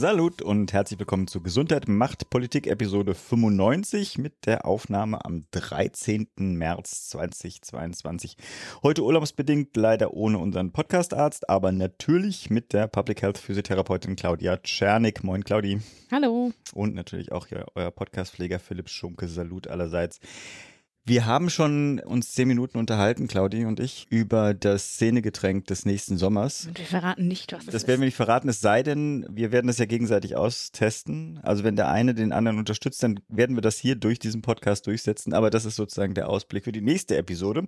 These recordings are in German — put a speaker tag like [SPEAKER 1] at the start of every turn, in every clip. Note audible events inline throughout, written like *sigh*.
[SPEAKER 1] Salut und herzlich willkommen zu Gesundheit macht Politik Episode 95 mit der Aufnahme am 13. März 2022. Heute urlaubsbedingt leider ohne unseren Podcastarzt, aber natürlich mit der Public Health Physiotherapeutin Claudia Czernik. Moin Claudi.
[SPEAKER 2] Hallo.
[SPEAKER 1] Und natürlich auch hier euer Podcastpfleger Philipp Schunke. Salut allerseits. Wir haben schon uns zehn Minuten unterhalten, Claudi und ich, über das Szenegetränk des nächsten Sommers.
[SPEAKER 2] Und wir verraten nicht, was es
[SPEAKER 1] Das
[SPEAKER 2] ist.
[SPEAKER 1] werden wir nicht verraten, es sei denn, wir werden das ja gegenseitig austesten. Also wenn der eine den anderen unterstützt, dann werden wir das hier durch diesen Podcast durchsetzen. Aber das ist sozusagen der Ausblick für die nächste Episode.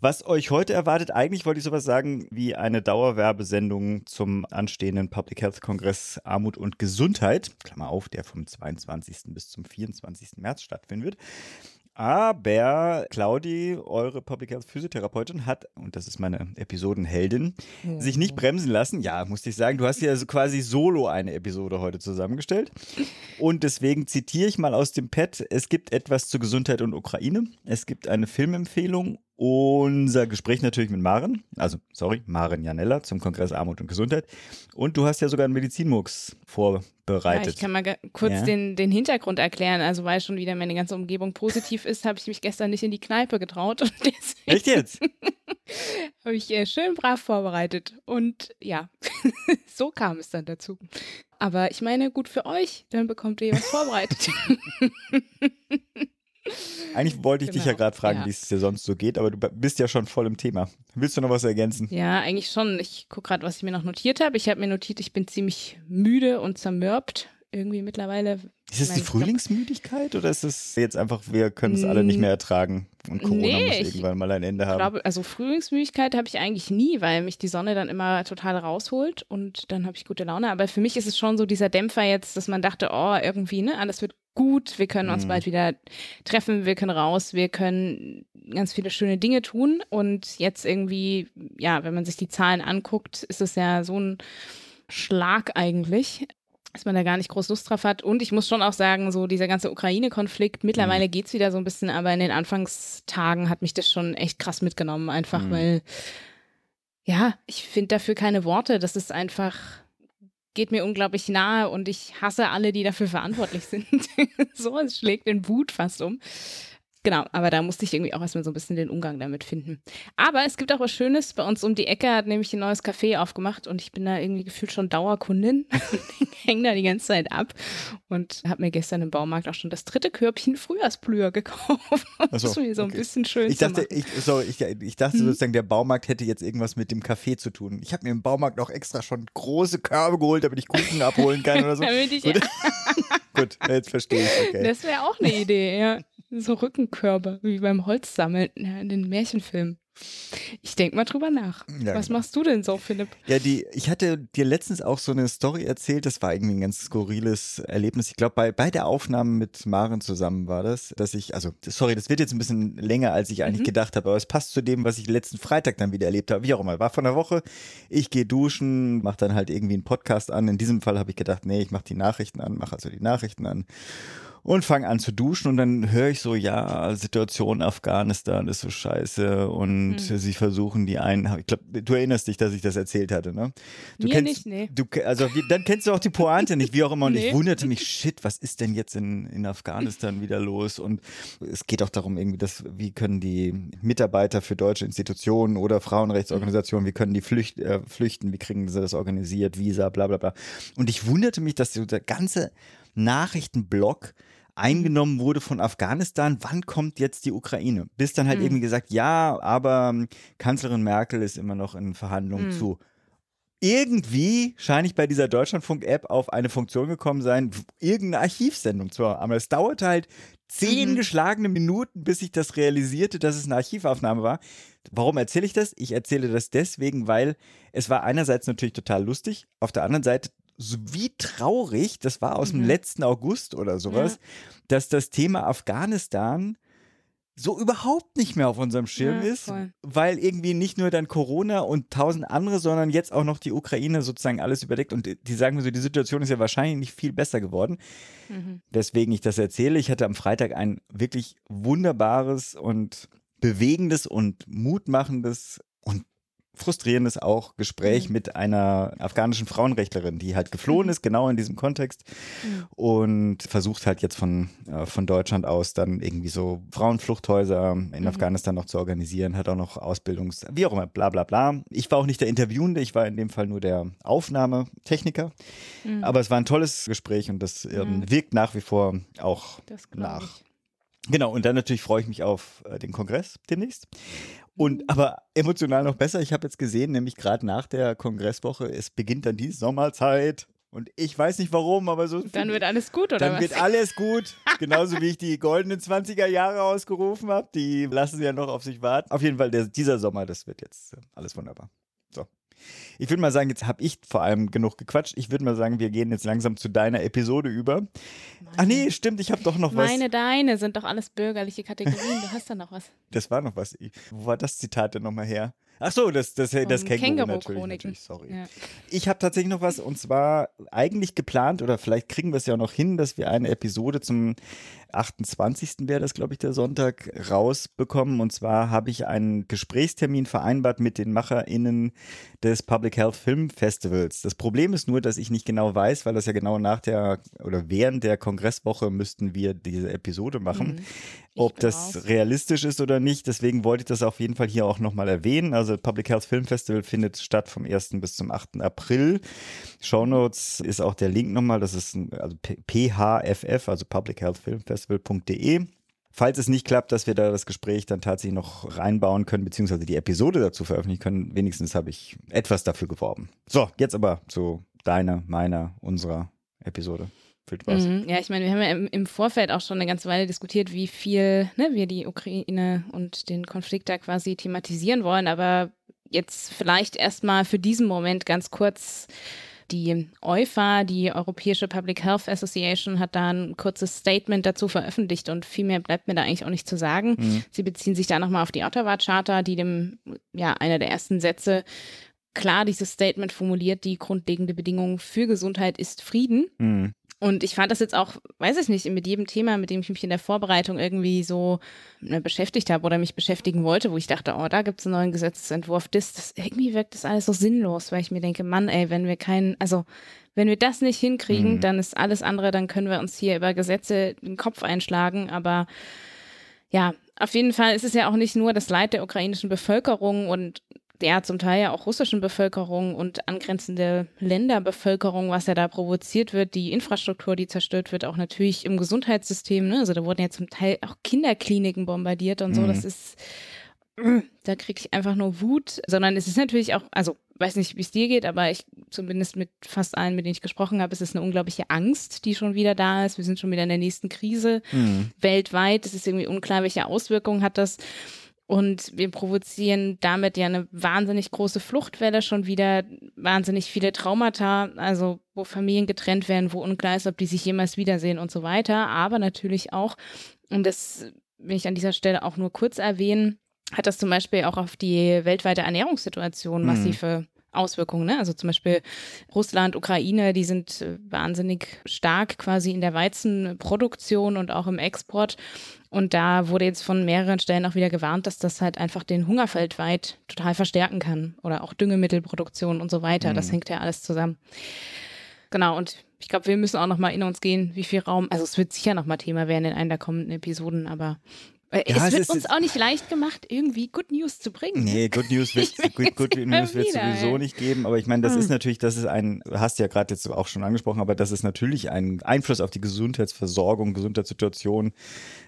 [SPEAKER 1] Was euch heute erwartet, eigentlich wollte ich sowas sagen wie eine Dauerwerbesendung zum anstehenden Public Health Kongress Armut und Gesundheit. Klammer auf, der vom 22. bis zum 24. März stattfinden wird. Aber Claudi, eure Public Health Physiotherapeutin, hat, und das ist meine Episodenheldin, sich nicht bremsen lassen. Ja, musste ich sagen, du hast ja so quasi solo eine Episode heute zusammengestellt. Und deswegen zitiere ich mal aus dem Pad: Es gibt etwas zu Gesundheit und Ukraine. Es gibt eine Filmempfehlung. Unser Gespräch natürlich mit Maren, also sorry, Maren Janella zum Kongress Armut und Gesundheit. Und du hast ja sogar einen Medizinmux
[SPEAKER 2] Ja,
[SPEAKER 1] vorbereitet.
[SPEAKER 2] ich kann mal kurz
[SPEAKER 1] Ja.
[SPEAKER 2] den, den Hintergrund erklären. Also weil schon wieder meine ganze Umgebung positiv ist, habe ich mich gestern nicht in die Kneipe getraut und *laughs* deswegen
[SPEAKER 1] Echt jetzt? *laughs*
[SPEAKER 2] habe ich äh, schön brav vorbereitet. Und ja, *laughs* so kam es dann dazu. Aber ich meine, gut für euch, dann bekommt ihr was vorbereitet.
[SPEAKER 1] Eigentlich wollte ich dich ja
[SPEAKER 2] Genau,
[SPEAKER 1] gerade fragen,
[SPEAKER 2] ja.
[SPEAKER 1] wie es dir sonst so geht, aber du bist ja schon voll im Thema. Willst du noch was ergänzen?
[SPEAKER 2] ja, eigentlich schon. Ich gucke gerade, was ich mir noch notiert habe. Ich habe mir notiert, ich bin ziemlich müde und zermürbt. Irgendwie mittlerweile.
[SPEAKER 1] Ist es die Frühlingsmüdigkeit oder ist es jetzt einfach, wir können es alle nicht mehr ertragen und Corona
[SPEAKER 2] Nee,
[SPEAKER 1] muss
[SPEAKER 2] ich
[SPEAKER 1] irgendwann mal ein Ende
[SPEAKER 2] Ich
[SPEAKER 1] haben?
[SPEAKER 2] glaube, also Frühlingsmüdigkeit habe ich eigentlich nie, weil mich die Sonne dann immer total rausholt und dann habe ich gute Laune. Aber für mich ist es schon so dieser Dämpfer jetzt, dass man dachte, oh, irgendwie, ne, alles wird gut, wir können uns
[SPEAKER 1] Mhm.
[SPEAKER 2] bald wieder treffen, wir können raus, wir können ganz viele schöne Dinge tun. Und jetzt irgendwie, ja, wenn man sich die Zahlen anguckt, ist es ja so ein Schlag eigentlich dass man da gar nicht groß Lust drauf hat. Und ich muss schon auch sagen, so dieser ganze Ukraine-Konflikt, mittlerweile geht's wieder so ein bisschen, aber in den Anfangstagen hat mich das schon echt krass mitgenommen, einfach
[SPEAKER 1] Mhm.
[SPEAKER 2] weil, ja, ich finde dafür keine Worte. Das ist einfach, geht mir unglaublich nahe und ich hasse alle, die dafür verantwortlich *laughs* sind. so, es schlägt in Wut fast um. Genau, aber da musste ich irgendwie auch erstmal so ein bisschen den Umgang damit finden. Aber es gibt auch was Schönes. Bei uns um die Ecke hat nämlich ein neues Café aufgemacht und ich bin da irgendwie gefühlt schon Dauerkundin. *laughs* Hänge da die ganze Zeit ab und habe mir gestern im Baumarkt auch schon das dritte Körbchen Frühjahrsblüher *laughs* gekauft. Das
[SPEAKER 1] so,
[SPEAKER 2] ist mir so ein
[SPEAKER 1] okay.
[SPEAKER 2] bisschen schön
[SPEAKER 1] Ich dachte, ich, sorry, ich, ich dachte
[SPEAKER 2] Mhm.
[SPEAKER 1] sozusagen, der Baumarkt hätte jetzt irgendwas mit dem Kaffee zu tun. Ich habe mir im Baumarkt auch extra schon große Körbe geholt, damit ich Kuchen abholen kann oder so. *laughs*
[SPEAKER 2] Damit ich,
[SPEAKER 1] Gut. Gut, jetzt verstehe ich. Okay.
[SPEAKER 2] Das wäre auch eine Idee, ja. So Rückenkörbe, wie beim Holzsammeln ja, in den Märchenfilmen. Ich denke mal drüber nach.
[SPEAKER 1] Ja,
[SPEAKER 2] Was
[SPEAKER 1] genau.
[SPEAKER 2] machst du denn so, Philipp?
[SPEAKER 1] Ja, die, ich hatte dir letztens auch so eine Story erzählt, das war irgendwie ein ganz skurriles Erlebnis. Ich glaube, bei, bei der Aufnahme mit Maren zusammen war das, dass ich, also, sorry, das wird jetzt ein bisschen länger, als ich eigentlich
[SPEAKER 2] Mhm.
[SPEAKER 1] gedacht habe, aber es passt zu dem, was ich letzten Freitag dann wieder erlebt habe. Wie auch immer, war von der Woche, ich gehe duschen, mache dann halt irgendwie einen Podcast an. In diesem Fall habe ich gedacht, nee, ich mache die Nachrichten an, mache also die Nachrichten an und fange an zu duschen und dann höre ich so, ja, Situation Afghanistan ist so scheiße und
[SPEAKER 2] Hm.
[SPEAKER 1] sie versuchen die einen, ich glaube, du erinnerst dich, dass ich das erzählt hatte, ne? Du
[SPEAKER 2] Mir
[SPEAKER 1] kennst,
[SPEAKER 2] nicht, nee.
[SPEAKER 1] Du, also dann kennst du auch die Pointe nicht, wie auch immer und ich
[SPEAKER 2] Nee.
[SPEAKER 1] wunderte mich, *laughs* shit, was ist denn jetzt in, in Afghanistan wieder los und es geht auch darum irgendwie, dass, wie können die Mitarbeiter für deutsche Institutionen oder Frauenrechtsorganisationen, wie können die flücht, äh, flüchten, wie kriegen sie das organisiert, Visa, bla bla bla und ich wunderte mich, dass so der ganze Nachrichtenblock eingenommen wurde von Afghanistan, wann kommt jetzt die Ukraine? Bis dann halt
[SPEAKER 2] Mhm.
[SPEAKER 1] irgendwie gesagt, ja, aber ähm, Kanzlerin Merkel ist immer noch in Verhandlungen
[SPEAKER 2] Mhm.
[SPEAKER 1] zu. Irgendwie scheine ich bei dieser Deutschlandfunk-App auf eine Funktion gekommen sein, irgendeine Archivsendung zwar, aber es dauerte halt zehn
[SPEAKER 2] Mhm.
[SPEAKER 1] geschlagene Minuten, bis ich das realisierte, dass es eine Archivaufnahme war. Warum erzähle ich das? Ich erzähle das deswegen, weil es war einerseits natürlich total lustig, auf der anderen Seite so wie traurig, das war aus dem
[SPEAKER 2] Mhm.
[SPEAKER 1] letzten August oder sowas, dass das Thema Afghanistan so überhaupt nicht mehr auf unserem Schirm
[SPEAKER 2] Ja,
[SPEAKER 1] ist,
[SPEAKER 2] voll.
[SPEAKER 1] weil irgendwie nicht nur dann Corona und tausend andere, sondern jetzt auch noch die Ukraine sozusagen alles überdeckt. Und die sagen mir so, die Situation ist ja wahrscheinlich nicht viel besser geworden.
[SPEAKER 2] Mhm.
[SPEAKER 1] Weswegen ich das erzähle. Ich hatte am Freitag ein wirklich wunderbares und bewegendes und mutmachendes frustrierendes auch Gespräch
[SPEAKER 2] Mhm.
[SPEAKER 1] mit einer afghanischen Frauenrechtlerin, die halt geflohen
[SPEAKER 2] Mhm.
[SPEAKER 1] ist, genau in diesem Kontext
[SPEAKER 2] Mhm.
[SPEAKER 1] und versucht halt jetzt von, äh, von Deutschland aus dann irgendwie so Frauenfluchthäuser in
[SPEAKER 2] Mhm.
[SPEAKER 1] Afghanistan noch zu organisieren, hat auch noch Ausbildungs-, wie auch immer, bla bla bla. Ich war auch nicht der Interviewende, ich war in dem Fall nur der Aufnahmetechniker,
[SPEAKER 2] Mhm.
[SPEAKER 1] aber es war ein tolles Gespräch und das ähm,
[SPEAKER 2] Mhm.
[SPEAKER 1] wirkt nach wie vor auch nach.
[SPEAKER 2] ich.
[SPEAKER 1] Genau, und dann natürlich freue ich mich auf äh, den Kongress demnächst. Und aber emotional noch besser, ich habe jetzt gesehen, nämlich gerade nach der Kongresswoche, es beginnt dann die Sommerzeit. Und ich weiß nicht warum, aber so.
[SPEAKER 2] Dann wird alles gut, oder
[SPEAKER 1] dann
[SPEAKER 2] was?
[SPEAKER 1] wird alles gut. *laughs* Genauso wie ich die goldenen 20er Jahre ausgerufen habe. Die lassen ja noch auf sich warten. Auf jeden Fall, der, dieser Sommer, das wird jetzt äh, alles wunderbar. Ich würde mal sagen, jetzt habe ich vor allem genug gequatscht. Ich würde mal sagen, wir gehen jetzt langsam zu deiner Episode über. Ach nee, stimmt, ich habe doch noch was.
[SPEAKER 2] Meine, deine sind doch alles bürgerliche Kategorien. Du hast da noch was. *laughs*
[SPEAKER 1] Das war noch was. Wo war das Zitat denn nochmal her? Ach so, das, das, das
[SPEAKER 2] Vom
[SPEAKER 1] Känguru natürlich,
[SPEAKER 2] Känguru-Chroniken.
[SPEAKER 1] natürlich, sorry.
[SPEAKER 2] Ja.
[SPEAKER 1] Ich habe tatsächlich noch was und zwar eigentlich geplant oder vielleicht kriegen wir es ja auch noch hin, dass wir eine Episode zum 28. wäre das, glaube ich, der Sonntag rausbekommen. Und zwar habe ich einen Gesprächstermin vereinbart mit den MacherInnen des Public Health Film Festivals. Das Problem ist nur, dass ich nicht genau weiß, weil das ja genau nach der oder während der Kongresswoche müssten wir diese Episode machen.
[SPEAKER 2] Mhm.
[SPEAKER 1] Ob das
[SPEAKER 2] raus.
[SPEAKER 1] realistisch ist oder nicht, deswegen wollte ich das auf jeden Fall hier auch nochmal erwähnen. Also Public Health Film Festival findet statt vom 1. bis zum 8. April. Shownotes ist auch der Link nochmal, das ist ein, also PHFF, also Public Health Film Festival.de. Falls es nicht klappt, dass wir da das Gespräch dann tatsächlich noch reinbauen können, beziehungsweise die Episode dazu veröffentlichen können, wenigstens habe ich etwas dafür geworben. So, jetzt aber zu deiner, meiner, unserer Episode. Viel Spaß.
[SPEAKER 2] Mhm. Ja, ich meine, wir haben ja im, Vorfeld auch schon eine ganze Weile diskutiert, wie viel ne, wir die Ukraine und den Konflikt da quasi thematisieren wollen. Aber jetzt vielleicht erstmal für diesen Moment ganz kurz. Die EUFA, die Europäische Public Health Association, hat da ein kurzes Statement dazu veröffentlicht und viel mehr bleibt mir da eigentlich auch nicht zu sagen.
[SPEAKER 1] Mhm.
[SPEAKER 2] Sie beziehen sich da nochmal auf die Ottawa-Charta, die dem, ja, einer der ersten Sätze klar dieses Statement formuliert, die grundlegende Bedingung für Gesundheit ist Frieden.
[SPEAKER 1] Mhm.
[SPEAKER 2] Und ich fand das jetzt auch, weiß ich nicht, mit jedem Thema, mit dem ich mich in der Vorbereitung irgendwie so ne, beschäftigt habe oder mich beschäftigen wollte, wo ich dachte, oh, da gibt es einen neuen Gesetzesentwurf, das, das irgendwie wirkt das alles so sinnlos, weil ich mir denke, Mann, ey, wenn wir keinen, also wenn wir das nicht hinkriegen,
[SPEAKER 1] Mhm.
[SPEAKER 2] dann ist alles andere, dann können wir uns hier über Gesetze den Kopf einschlagen, aber ja, auf jeden Fall ist es ja auch nicht nur das Leid der ukrainischen Bevölkerung und der zum Teil ja auch russischen Bevölkerung und angrenzende Länderbevölkerung, was ja da provoziert wird, die Infrastruktur, die zerstört wird, auch natürlich im Gesundheitssystem. Ne? Also da wurden ja zum Teil auch Kinderkliniken bombardiert und so.
[SPEAKER 1] Mhm.
[SPEAKER 2] Das ist, da kriege ich einfach nur Wut, sondern es ist natürlich auch, also weiß nicht, wie es dir geht, aber ich zumindest mit fast allen, mit denen ich gesprochen habe, ist es eine unglaubliche Angst, die schon wieder da ist. Wir sind schon wieder in der nächsten Krise
[SPEAKER 1] Mhm.
[SPEAKER 2] weltweit. Es ist irgendwie unklar, welche Auswirkungen hat das. Und wir provozieren damit ja eine wahnsinnig große Fluchtwelle schon wieder, wahnsinnig viele Traumata, also wo Familien getrennt werden, wo unklar ist, ob die sich jemals wiedersehen und so weiter. Aber natürlich auch, und das will ich an dieser Stelle auch nur kurz erwähnen, hat das zum Beispiel auch auf die weltweite Ernährungssituation
[SPEAKER 1] Mhm.
[SPEAKER 2] massive Auswirkungen. Ne? Also zum Beispiel Russland, Ukraine, die sind äh, wahnsinnig stark quasi in der Weizenproduktion und auch im Export. Und da wurde jetzt von mehreren Stellen auch wieder gewarnt, dass das halt einfach den Hunger weltweit total verstärken kann. Oder auch Düngemittelproduktion und so weiter. Das
[SPEAKER 1] Mhm.
[SPEAKER 2] hängt ja alles zusammen. Genau, und ich glaube, wir müssen auch noch mal in uns gehen, wie viel Raum, also es wird sicher noch mal Thema werden in einer der kommenden Episoden, aber
[SPEAKER 1] Ja,
[SPEAKER 2] es
[SPEAKER 1] es
[SPEAKER 2] wird
[SPEAKER 1] ist-
[SPEAKER 2] uns auch nicht leicht gemacht, irgendwie Good News zu bringen.
[SPEAKER 1] Nee, Good News *laughs* wird good, good News wird sowieso nicht geben, aber ich meine, das
[SPEAKER 2] Hm.
[SPEAKER 1] ist natürlich, das ist ein, hast du ja gerade jetzt auch schon angesprochen, aber das ist natürlich ein Einfluss auf die Gesundheitsversorgung, Gesundheitssituation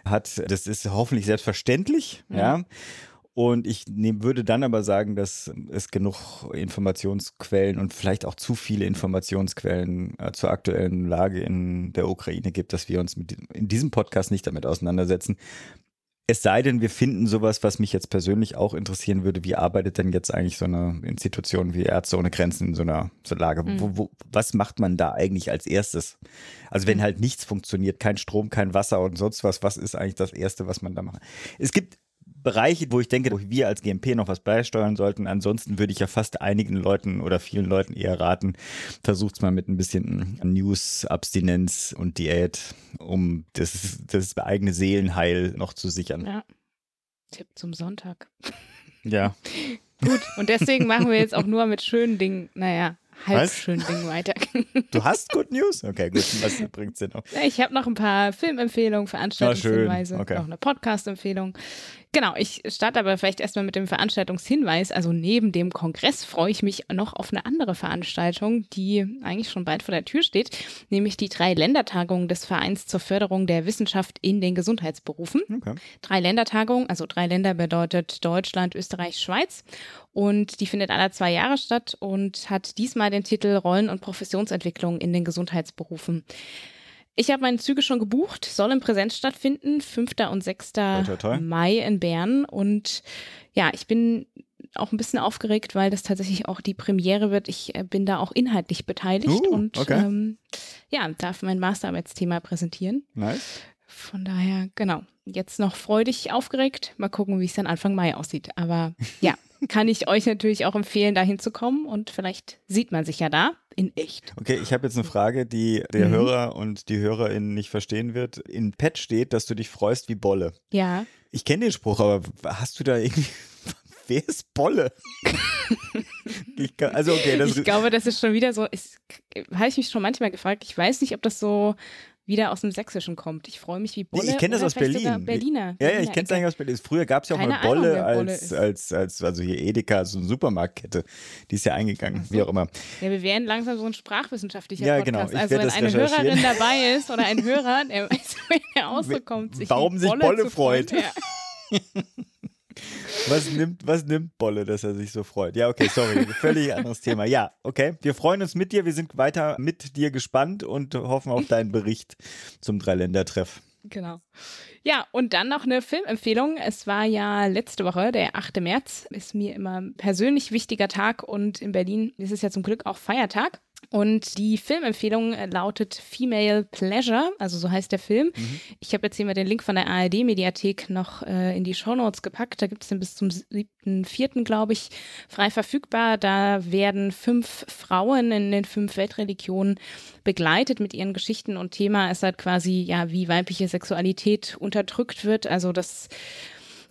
[SPEAKER 1] hat. Das ist hoffentlich selbstverständlich, ja. Und ich nehm, würde dann aber sagen, dass es genug Informationsquellen und vielleicht auch zu viele Informationsquellen äh, zur aktuellen Lage in der Ukraine gibt, dass wir uns mit, in diesem Podcast nicht damit auseinandersetzen. Es sei denn, wir finden sowas, was mich jetzt persönlich auch interessieren würde. Wie arbeitet denn jetzt eigentlich so eine Institution wie Ärzte ohne Grenzen in so einer, so einer Lage?
[SPEAKER 2] Mhm.
[SPEAKER 1] Wo, wo, was macht man da eigentlich als erstes? Also wenn halt nichts funktioniert, kein Strom, kein Wasser und sonst was, was ist eigentlich das Erste, was man da macht? Es gibt Bereiche, wo ich denke, wo wir als GMP noch was beisteuern sollten. Ansonsten würde ich ja fast einigen Leuten oder vielen Leuten eher raten, versucht's mal mit ein bisschen News, Abstinenz und Diät, um das, das eigene Seelenheil noch zu sichern.
[SPEAKER 2] Ja. Tipp zum Sonntag. *laughs*
[SPEAKER 1] Ja.
[SPEAKER 2] Gut, und deswegen machen wir jetzt auch nur mit schönen Dingen, naja, halb
[SPEAKER 1] Was?
[SPEAKER 2] schönen Dingen weiter. *laughs*
[SPEAKER 1] Du hast Good News? Okay, gut. Was bringt's denn noch?
[SPEAKER 2] Ich habe noch ein paar Filmempfehlungen, Veranstaltungshinweise,
[SPEAKER 1] schön. Okay.
[SPEAKER 2] noch eine Podcast-Empfehlung. Genau, ich starte aber vielleicht erstmal mit dem Veranstaltungshinweis. Also neben dem Kongress freue ich mich noch auf eine andere Veranstaltung, die eigentlich schon bald vor der Tür steht, nämlich die drei Ländertagungen des Vereins zur Förderung der Wissenschaft in den Gesundheitsberufen.
[SPEAKER 1] Okay.
[SPEAKER 2] Drei Ländertagungen, also drei Länder bedeutet Deutschland, Österreich, Schweiz. Und die findet alle zwei Jahre statt und hat diesmal den Titel Rollen- und Professionsentwicklung in den Gesundheitsberufen. Ich habe meine Züge schon gebucht, soll in Präsenz stattfinden, 5. und 6.
[SPEAKER 1] Toi, toi, toi.
[SPEAKER 2] Mai in Bern. Und ja, ich bin auch ein bisschen aufgeregt, weil das tatsächlich auch die Premiere wird. Ich äh, bin da auch inhaltlich beteiligt
[SPEAKER 1] Uh,
[SPEAKER 2] und
[SPEAKER 1] okay.
[SPEAKER 2] ähm, ja, darf mein Masterarbeitsthema präsentieren.
[SPEAKER 1] Nice.
[SPEAKER 2] Von daher, genau, jetzt noch freudig aufgeregt. Mal gucken, wie es dann Anfang Mai aussieht. Aber *laughs* ja, kann ich euch natürlich auch empfehlen, da hinzukommen und vielleicht sieht man sich ja da in echt.
[SPEAKER 1] Okay, ich habe jetzt eine Frage, die der
[SPEAKER 2] Mhm.
[SPEAKER 1] Hörer und die Hörerin nicht verstehen wird. In Pet steht, dass du dich freust wie Bolle.
[SPEAKER 2] Ja,
[SPEAKER 1] Ich kenne den Spruch, aber hast du da irgendwie. *laughs* Wer ist Bolle? *laughs* ich kann, also, okay, das
[SPEAKER 2] ich glaube, das ist schon wieder so, habe ich mich schon manchmal gefragt. Ich weiß nicht, ob das so wieder aus dem Sächsischen kommt. Ich freue mich wie Bolle.
[SPEAKER 1] ich kenne das aus Berlin.
[SPEAKER 2] Berliner.
[SPEAKER 1] Ja, ja, ich kenne es eigentlich aus Berlin. Früher gab es ja auch
[SPEAKER 2] Keine
[SPEAKER 1] mal
[SPEAKER 2] Ahnung,
[SPEAKER 1] Bolle,
[SPEAKER 2] wer Bolle
[SPEAKER 1] als, als, als, also hier Edeka, so eine Supermarktkette. Die ist ja eingegangen, wie auch immer.
[SPEAKER 2] Ja, wir werden langsam so ein sprachwissenschaftlicher
[SPEAKER 1] Ja,
[SPEAKER 2] Podcast.
[SPEAKER 1] genau. Ich
[SPEAKER 2] also wenn eine. Hörerin *laughs* dabei ist oder ein Hörer, der weiß, wenn er auskommt, sich
[SPEAKER 1] Warum sich
[SPEAKER 2] Bolle,
[SPEAKER 1] Bolle freut.
[SPEAKER 2] Ja. *laughs*
[SPEAKER 1] Was nimmt, was nimmt Bolle, dass er sich so freut? Ja, okay, sorry, völlig anderes Thema. Ja, okay, wir freuen uns mit dir. Wir sind weiter mit dir gespannt und hoffen auf deinen Bericht zum Dreiländertreff.
[SPEAKER 2] Genau. Ja, und dann noch eine Filmempfehlung. Es war ja letzte Woche, der 8. März, ist mir immer persönlich wichtiger Tag und in Berlin ist es ja zum Glück auch Feiertag. Und die Filmempfehlung äh, lautet Female Pleasure, also so heißt der Film. Ich habe jetzt hier mal den Link von der ARD-Mediathek noch äh, in die Shownotes gepackt. Da gibt es den bis zum 7.4., glaube ich, frei verfügbar. Da werden fünf Frauen in den fünf Weltreligionen begleitet mit ihren Geschichten und Thema ist halt quasi, ja, wie weibliche Sexualität unterdrückt wird. Also das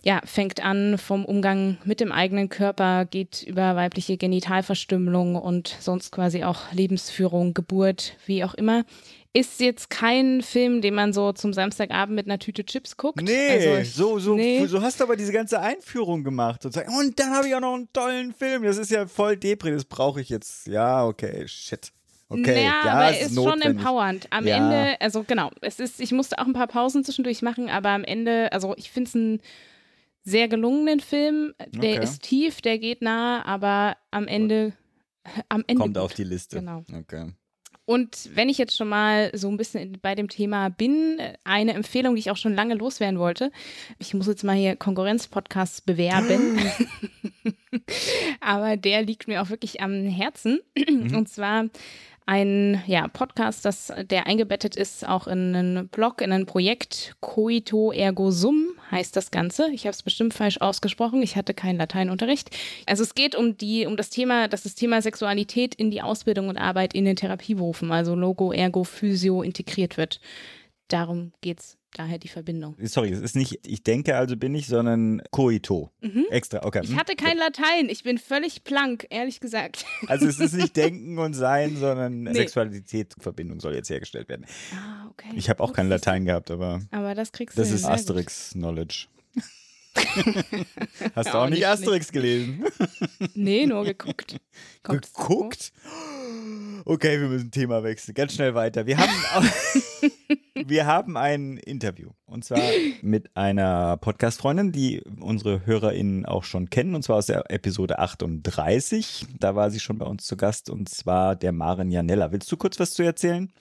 [SPEAKER 2] ja, fängt an vom Umgang mit dem eigenen Körper, geht über weibliche Genitalverstümmelung und sonst quasi auch Lebensführung, Geburt, wie auch immer. Ist jetzt kein Film, den man so zum Samstagabend mit einer Tüte Chips guckt.
[SPEAKER 1] Nee,
[SPEAKER 2] Also ich-
[SPEAKER 1] so, so,
[SPEAKER 2] nee.
[SPEAKER 1] so hast du aber diese ganze Einführung gemacht. Und, sag, und dann habe ich auch noch einen tollen Film. Das ist ja voll Depri, das brauche ich jetzt. Ja, okay, shit. Okay,
[SPEAKER 2] ja,
[SPEAKER 1] ja,
[SPEAKER 2] aber
[SPEAKER 1] es
[SPEAKER 2] ist
[SPEAKER 1] ist
[SPEAKER 2] schon empowernd. Am
[SPEAKER 1] Ja.
[SPEAKER 2] Ende, also genau, es ist, ich musste auch ein paar Pausen zwischendurch machen, aber am Ende, also ich finde es einen sehr gelungenen Film. Der
[SPEAKER 1] Okay.
[SPEAKER 2] ist tief, der geht nah, aber am Ende, *laughs* am Ende
[SPEAKER 1] Kommt
[SPEAKER 2] gut.
[SPEAKER 1] auf die Liste.
[SPEAKER 2] Genau.
[SPEAKER 1] Okay.
[SPEAKER 2] Und wenn ich jetzt schon mal so ein bisschen bei dem Thema bin, eine Empfehlung, die ich auch schon lange loswerden wollte. Ich muss jetzt mal hier Konkurrenz-Podcasts bewerben. *laughs* *laughs* Aber der liegt mir auch wirklich am Herzen. Und zwar ein ja, Podcast, das, der eingebettet ist auch in einen Blog, in ein Projekt. Coito ergo sum heißt das Ganze. Ich habe es bestimmt falsch ausgesprochen. Ich hatte keinen Lateinunterricht. Also es geht um die, um das Thema, dass das Thema Sexualität in die Ausbildung und Arbeit in den Therapieberufen, also Logo, Ergo, Physio integriert wird. Darum geht's. Daher die Verbindung.
[SPEAKER 1] Sorry, es ist nicht, ich denke also bin ich, sondern Coito. Extra, okay.
[SPEAKER 2] Mhm. Ich hatte kein Latein. Ich bin völlig blank, ehrlich gesagt. *laughs*
[SPEAKER 1] Also es ist nicht Denken und Sein, sondern
[SPEAKER 2] Nee.
[SPEAKER 1] Sexualität, Verbindung soll jetzt hergestellt werden.
[SPEAKER 2] Ah, okay.
[SPEAKER 1] Ich habe auch kein. Latein gehabt, aber
[SPEAKER 2] Aber das kriegst
[SPEAKER 1] das
[SPEAKER 2] du
[SPEAKER 1] ist
[SPEAKER 2] hin. Sehr gut.
[SPEAKER 1] Asterix-Knowledge. *laughs* Hast du
[SPEAKER 2] Ja,
[SPEAKER 1] auch nicht
[SPEAKER 2] nicht
[SPEAKER 1] Asterix gelesen?
[SPEAKER 2] Nee, nur geguckt. *laughs* Kommt's vor?
[SPEAKER 1] Geguckt? Okay, wir müssen Thema wechseln. Ganz schnell weiter. Wir haben, *laughs* wir haben ein Interview. Und zwar mit einer Podcast-Freundin, die unsere HörerInnen auch schon kennen. Und zwar aus der Episode 38. Da war sie schon bei uns zu Gast. Und zwar der Maren Janella. Willst du kurz was zu erzählen?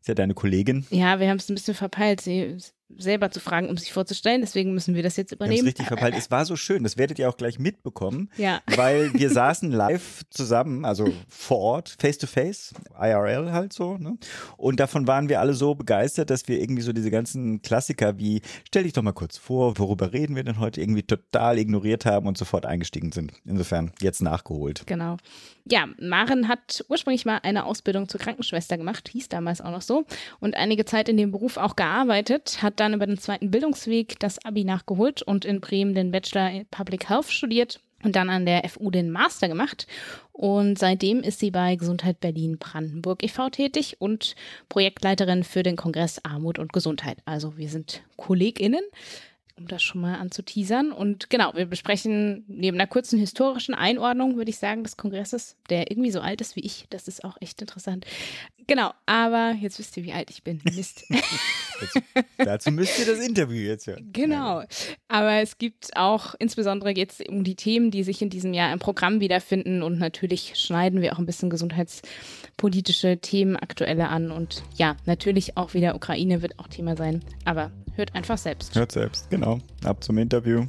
[SPEAKER 1] Ist ja deine Kollegin.
[SPEAKER 2] Ja, wir haben es ein bisschen verpeilt. Sie selber zu fragen, um sich vorzustellen. Deswegen müssen wir das jetzt
[SPEAKER 1] Wir
[SPEAKER 2] übernehmen.
[SPEAKER 1] richtig verpeilt. Es war so schön, das werdet ihr auch gleich mitbekommen,
[SPEAKER 2] Ja.
[SPEAKER 1] weil wir *laughs* saßen live zusammen, also vor Ort, face to face, IRL halt so. Ne? Und davon waren wir alle so begeistert, dass wir irgendwie so diese ganzen Klassiker wie, stell dich doch mal kurz vor, worüber reden wir denn heute, irgendwie total ignoriert haben und sofort eingestiegen sind. Insofern jetzt nachgeholt.
[SPEAKER 2] Genau. Ja, Maren hat ursprünglich mal eine Ausbildung zur Krankenschwester gemacht, hieß damals auch noch so, und einige Zeit in dem Beruf auch gearbeitet, hat dann über den zweiten Bildungsweg das Abi nachgeholt und in Bremen den Bachelor in Public Health studiert und dann an der FU den Master gemacht. Und seitdem ist sie bei Gesundheit Berlin Brandenburg e.V. tätig und Projektleiterin für den Kongress Armut und Gesundheit. Also wir sind KollegInnen um das schon mal anzuteasern. Und genau, wir besprechen neben einer kurzen historischen Einordnung, würde ich sagen, des Kongresses, der irgendwie so alt ist wie ich. Das ist auch echt interessant. Genau, aber jetzt wisst ihr, wie alt ich bin. Mist. *laughs*
[SPEAKER 1] Jetzt, dazu müsst ihr das Interview jetzt hören.
[SPEAKER 2] Genau. Aber es gibt auch, insbesondere jetzt um die Themen, die sich in diesem Jahr im Programm wiederfinden. Und natürlich schneiden wir auch ein bisschen gesundheitspolitische Themen, aktuelle an. Und ja, natürlich auch wieder Ukraine wird auch Thema sein. Aber hört einfach selbst.
[SPEAKER 1] Hört selbst, genau. Ab zum Interview.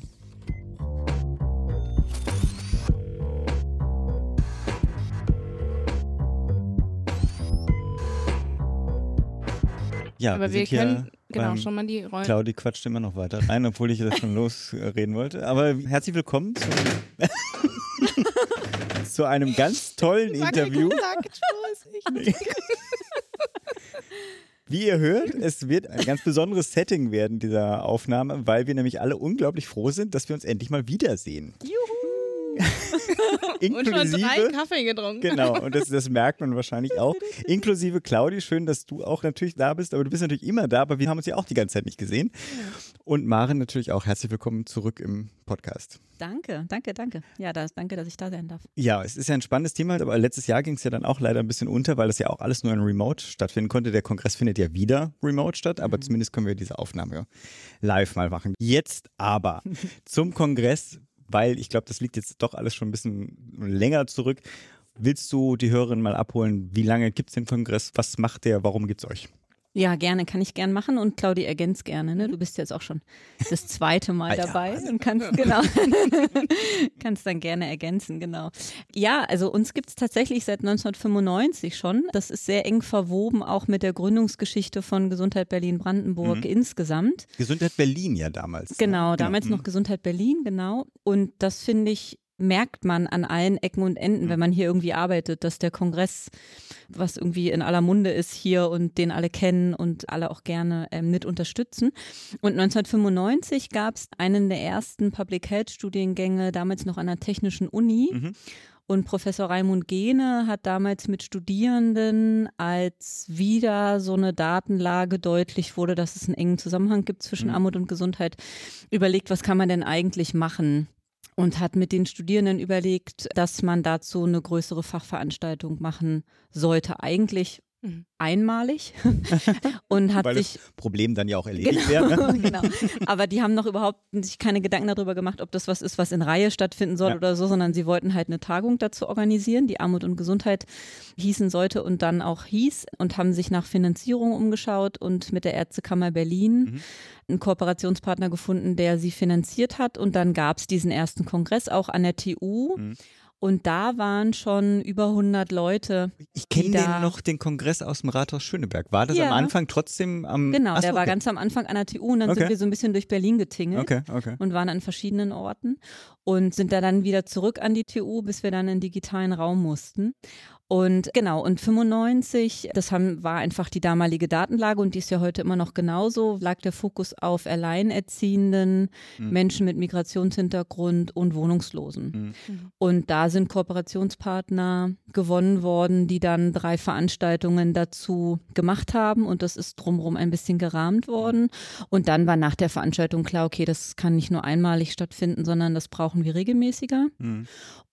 [SPEAKER 1] Ja,
[SPEAKER 2] Aber wir
[SPEAKER 1] hier
[SPEAKER 2] können genau schon mal die Rollen.
[SPEAKER 1] Claudi quatscht immer noch weiter rein, obwohl ich das schon *laughs* losreden wollte. Aber herzlich willkommen zu, *laughs* zu einem ganz tollen Interview. *laughs* Wie ihr hört, es wird ein ganz besonderes Setting werden dieser Aufnahme, weil wir nämlich alle unglaublich froh sind, dass wir uns endlich mal wiedersehen. *laughs*
[SPEAKER 2] Und schon drei
[SPEAKER 1] Inklusive
[SPEAKER 2] Kaffee getrunken.
[SPEAKER 1] Genau, *laughs* und das, das merkt man wahrscheinlich auch. Inklusive Claudi, schön, dass du auch natürlich da bist, aber du bist natürlich immer da, aber wir haben uns ja auch die ganze Zeit nicht gesehen. Und Maren natürlich auch. Herzlich willkommen zurück im Podcast.
[SPEAKER 3] Danke, danke, danke. Ja, das, danke, dass ich da sein darf.
[SPEAKER 1] Ja, es ist ja ein spannendes Thema, aber letztes Jahr ging es ja dann auch leider ein bisschen unter, weil das ja auch alles nur in Remote stattfinden konnte. Der Kongress findet ja wieder Remote statt, aber zumindest können wir diese Aufnahme live mal machen. Jetzt aber *laughs* zum Kongress, weil ich glaube, das liegt jetzt doch alles schon ein bisschen länger zurück. Willst du die Hörerinnen mal abholen? Wie lange gibt es den Kongress? Was macht der? Warum gibt es euch?
[SPEAKER 3] Ja, gerne, kann ich gern machen und Claudi ergänzt gerne. Ne? Du bist jetzt auch schon das zweite Mal
[SPEAKER 1] ja,
[SPEAKER 3] dabei
[SPEAKER 1] also-
[SPEAKER 3] und kannst *laughs* genau *laughs* kannst dann gerne ergänzen, genau. Ja, also uns gibt es tatsächlich seit 1995 schon. Das ist sehr eng verwoben auch mit der Gründungsgeschichte von Gesundheit Berlin-Brandenburg
[SPEAKER 1] Mhm.
[SPEAKER 3] insgesamt.
[SPEAKER 1] Gesundheit Berlin ja damals. ne?
[SPEAKER 3] Genau, damals
[SPEAKER 1] Mhm.
[SPEAKER 3] noch Gesundheit Berlin, genau. Und das finde ich merkt man an allen Ecken und Enden,
[SPEAKER 1] Mhm.
[SPEAKER 3] wenn man hier irgendwie arbeitet, dass der Kongress, was irgendwie in aller Munde ist hier und den alle kennen und alle auch gerne ähm, mit unterstützen. Und 1995 gab es einen der ersten Public Health Studiengänge, damals noch an der Technischen Uni.
[SPEAKER 1] Mhm.
[SPEAKER 3] Und Professor Raimund Gehne hat damals mit Studierenden, als wieder so eine Datenlage deutlich wurde, dass es einen engen Zusammenhang gibt zwischen
[SPEAKER 1] Mhm.
[SPEAKER 3] Armut und Gesundheit, überlegt, was kann man denn eigentlich machen? Und hat mit den Studierenden überlegt, dass man dazu eine größere Fachveranstaltung machen sollte. Eigentlich. Einmalig *laughs* und hat
[SPEAKER 1] Weil
[SPEAKER 3] sich
[SPEAKER 1] das Problem dann ja auch erledigt wäre.
[SPEAKER 3] Genau,
[SPEAKER 1] Ne? *laughs*
[SPEAKER 3] genau. Aber die haben noch überhaupt sich keine Gedanken darüber gemacht, ob das was ist, was in Reihe stattfinden soll
[SPEAKER 1] Ja.
[SPEAKER 3] oder so, sondern sie wollten halt eine Tagung dazu organisieren, die Armut und Gesundheit hießen sollte und dann auch hieß und haben sich nach Finanzierung umgeschaut und mit der Ärztekammer Berlin
[SPEAKER 1] Mhm.
[SPEAKER 3] einen Kooperationspartner gefunden, der sie finanziert hat. Und dann gab es diesen ersten Kongress auch an der TU.
[SPEAKER 1] Mhm.
[SPEAKER 3] Und da waren schon über 100 Leute.
[SPEAKER 1] Ich kenne den noch, den Kongress aus dem Rathaus Schöneberg. War das
[SPEAKER 3] Ja.
[SPEAKER 1] am Anfang trotzdem am.
[SPEAKER 3] Genau,
[SPEAKER 1] Ach so,
[SPEAKER 3] der war
[SPEAKER 1] okay.
[SPEAKER 3] ganz am Anfang an der TU und dann
[SPEAKER 1] Okay.
[SPEAKER 3] sind wir so ein bisschen durch Berlin getingelt.
[SPEAKER 1] Okay, okay.
[SPEAKER 3] und waren an verschiedenen Orten und sind da dann wieder zurück an die TU, bis wir dann in den digitalen Raum mussten. Und genau, und 95, das haben, war einfach die damalige Datenlage und die ist ja heute immer noch genauso, lag der Fokus auf Alleinerziehenden,
[SPEAKER 1] Mhm.
[SPEAKER 3] Menschen mit Migrationshintergrund und Wohnungslosen.
[SPEAKER 1] Mhm.
[SPEAKER 3] Und da sind Kooperationspartner gewonnen worden, die dann drei Veranstaltungen dazu gemacht haben und das ist drumherum ein bisschen gerahmt worden. Und dann war nach der Veranstaltung klar, okay, das kann nicht nur einmalig stattfinden, sondern das brauchen wir regelmäßiger.
[SPEAKER 1] Mhm.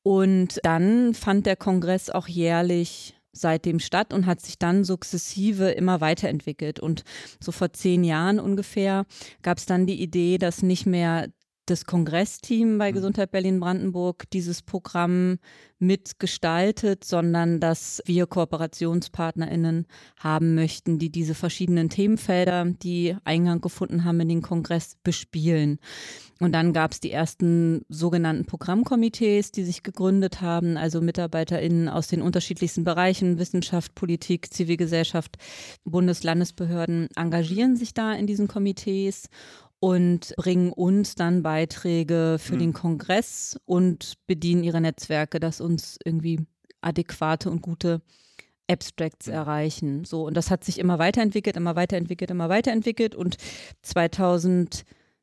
[SPEAKER 3] Und dann fand der Kongress auch jährlich seitdem statt und hat sich dann sukzessive immer weiterentwickelt. Und so vor zehn Jahren ungefähr gab es dann die Idee, dass nicht mehr das Kongressteam bei
[SPEAKER 1] Mhm.
[SPEAKER 3] Gesundheit Berlin-Brandenburg dieses Programm mitgestaltet, sondern dass wir KooperationspartnerInnen haben möchten, die diese verschiedenen Themenfelder, die Eingang gefunden haben in den Kongress, bespielen. Und dann gab es die ersten sogenannten Programmkomitees, die sich gegründet haben, also MitarbeiterInnen aus den unterschiedlichsten Bereichen, Wissenschaft, Politik, Zivilgesellschaft, Bundeslandesbehörden engagieren sich da in diesen Komitees und bringen uns dann Beiträge für
[SPEAKER 1] Mhm.
[SPEAKER 3] den Kongress und bedienen ihre Netzwerke, dass uns irgendwie adäquate und gute Abstracts erreichen. So, und das hat sich immer weiterentwickelt, immer weiterentwickelt, immer weiterentwickelt. Und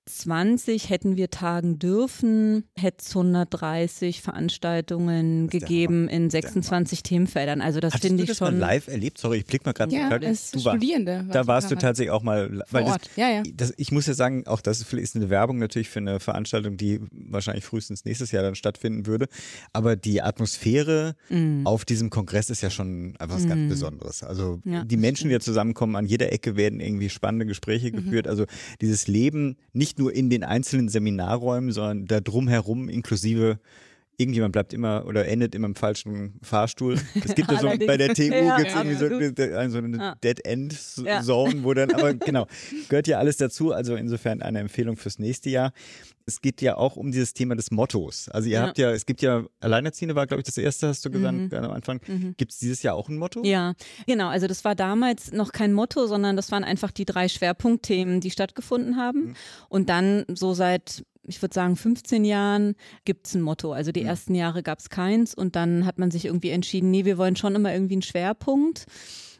[SPEAKER 3] 2020 hätten wir tagen dürfen, hätte es 130 Veranstaltungen gegeben in 26 Themenfeldern. Also das finde
[SPEAKER 1] du
[SPEAKER 3] ich
[SPEAKER 1] das
[SPEAKER 3] schon.
[SPEAKER 1] mal live erlebt? Sorry, ich blick mal gerade.
[SPEAKER 2] Ja, es
[SPEAKER 1] du war,
[SPEAKER 2] Studierende.
[SPEAKER 1] da warst du tatsächlich auch mal, weil das.
[SPEAKER 2] Ja, ja.
[SPEAKER 1] das, ich muss ja sagen, auch das ist eine Werbung natürlich für eine Veranstaltung, die wahrscheinlich frühestens nächstes Jahr dann stattfinden würde. Aber die Atmosphäre
[SPEAKER 3] Mm.
[SPEAKER 1] auf diesem Kongress ist ja schon einfach was ganz
[SPEAKER 3] Mhm.
[SPEAKER 1] Besonderes. Also
[SPEAKER 3] Ja,
[SPEAKER 1] die Menschen, die da zusammenkommen, an jeder Ecke werden irgendwie spannende Gespräche geführt. Also dieses Leben nicht nur in den einzelnen Seminarräumen, sondern da drumherum inklusive Irgendjemand bleibt immer oder endet immer im falschen Fahrstuhl. Es gibt ja so *laughs* bei der TU
[SPEAKER 3] Ja,
[SPEAKER 1] gibt es irgendwie so, eine- so eine
[SPEAKER 3] Ja.
[SPEAKER 1] Dead-End-Zone, wo dann, aber *laughs* genau, gehört ja alles dazu. Also insofern eine Empfehlung fürs nächste Jahr. Es geht ja auch um dieses Thema des Mottos. Also ihr
[SPEAKER 3] Ja.
[SPEAKER 1] habt ja, es gibt ja, Alleinerziehende war, glaube ich, das erste, hast du gesagt,
[SPEAKER 3] Mhm.
[SPEAKER 1] am Anfang.
[SPEAKER 3] Mhm.
[SPEAKER 1] Gibt es dieses Jahr auch ein Motto?
[SPEAKER 3] Ja, genau. Also das war damals noch kein Motto, sondern das waren einfach die drei Schwerpunktthemen, die stattgefunden haben.
[SPEAKER 1] Mhm.
[SPEAKER 3] Und dann so seit, ich würde sagen, 15 Jahren gibt es ein Motto. Also die
[SPEAKER 1] Mhm.
[SPEAKER 3] ersten Jahre gab es keins und dann hat man sich irgendwie entschieden, nee, wir wollen schon immer irgendwie einen Schwerpunkt.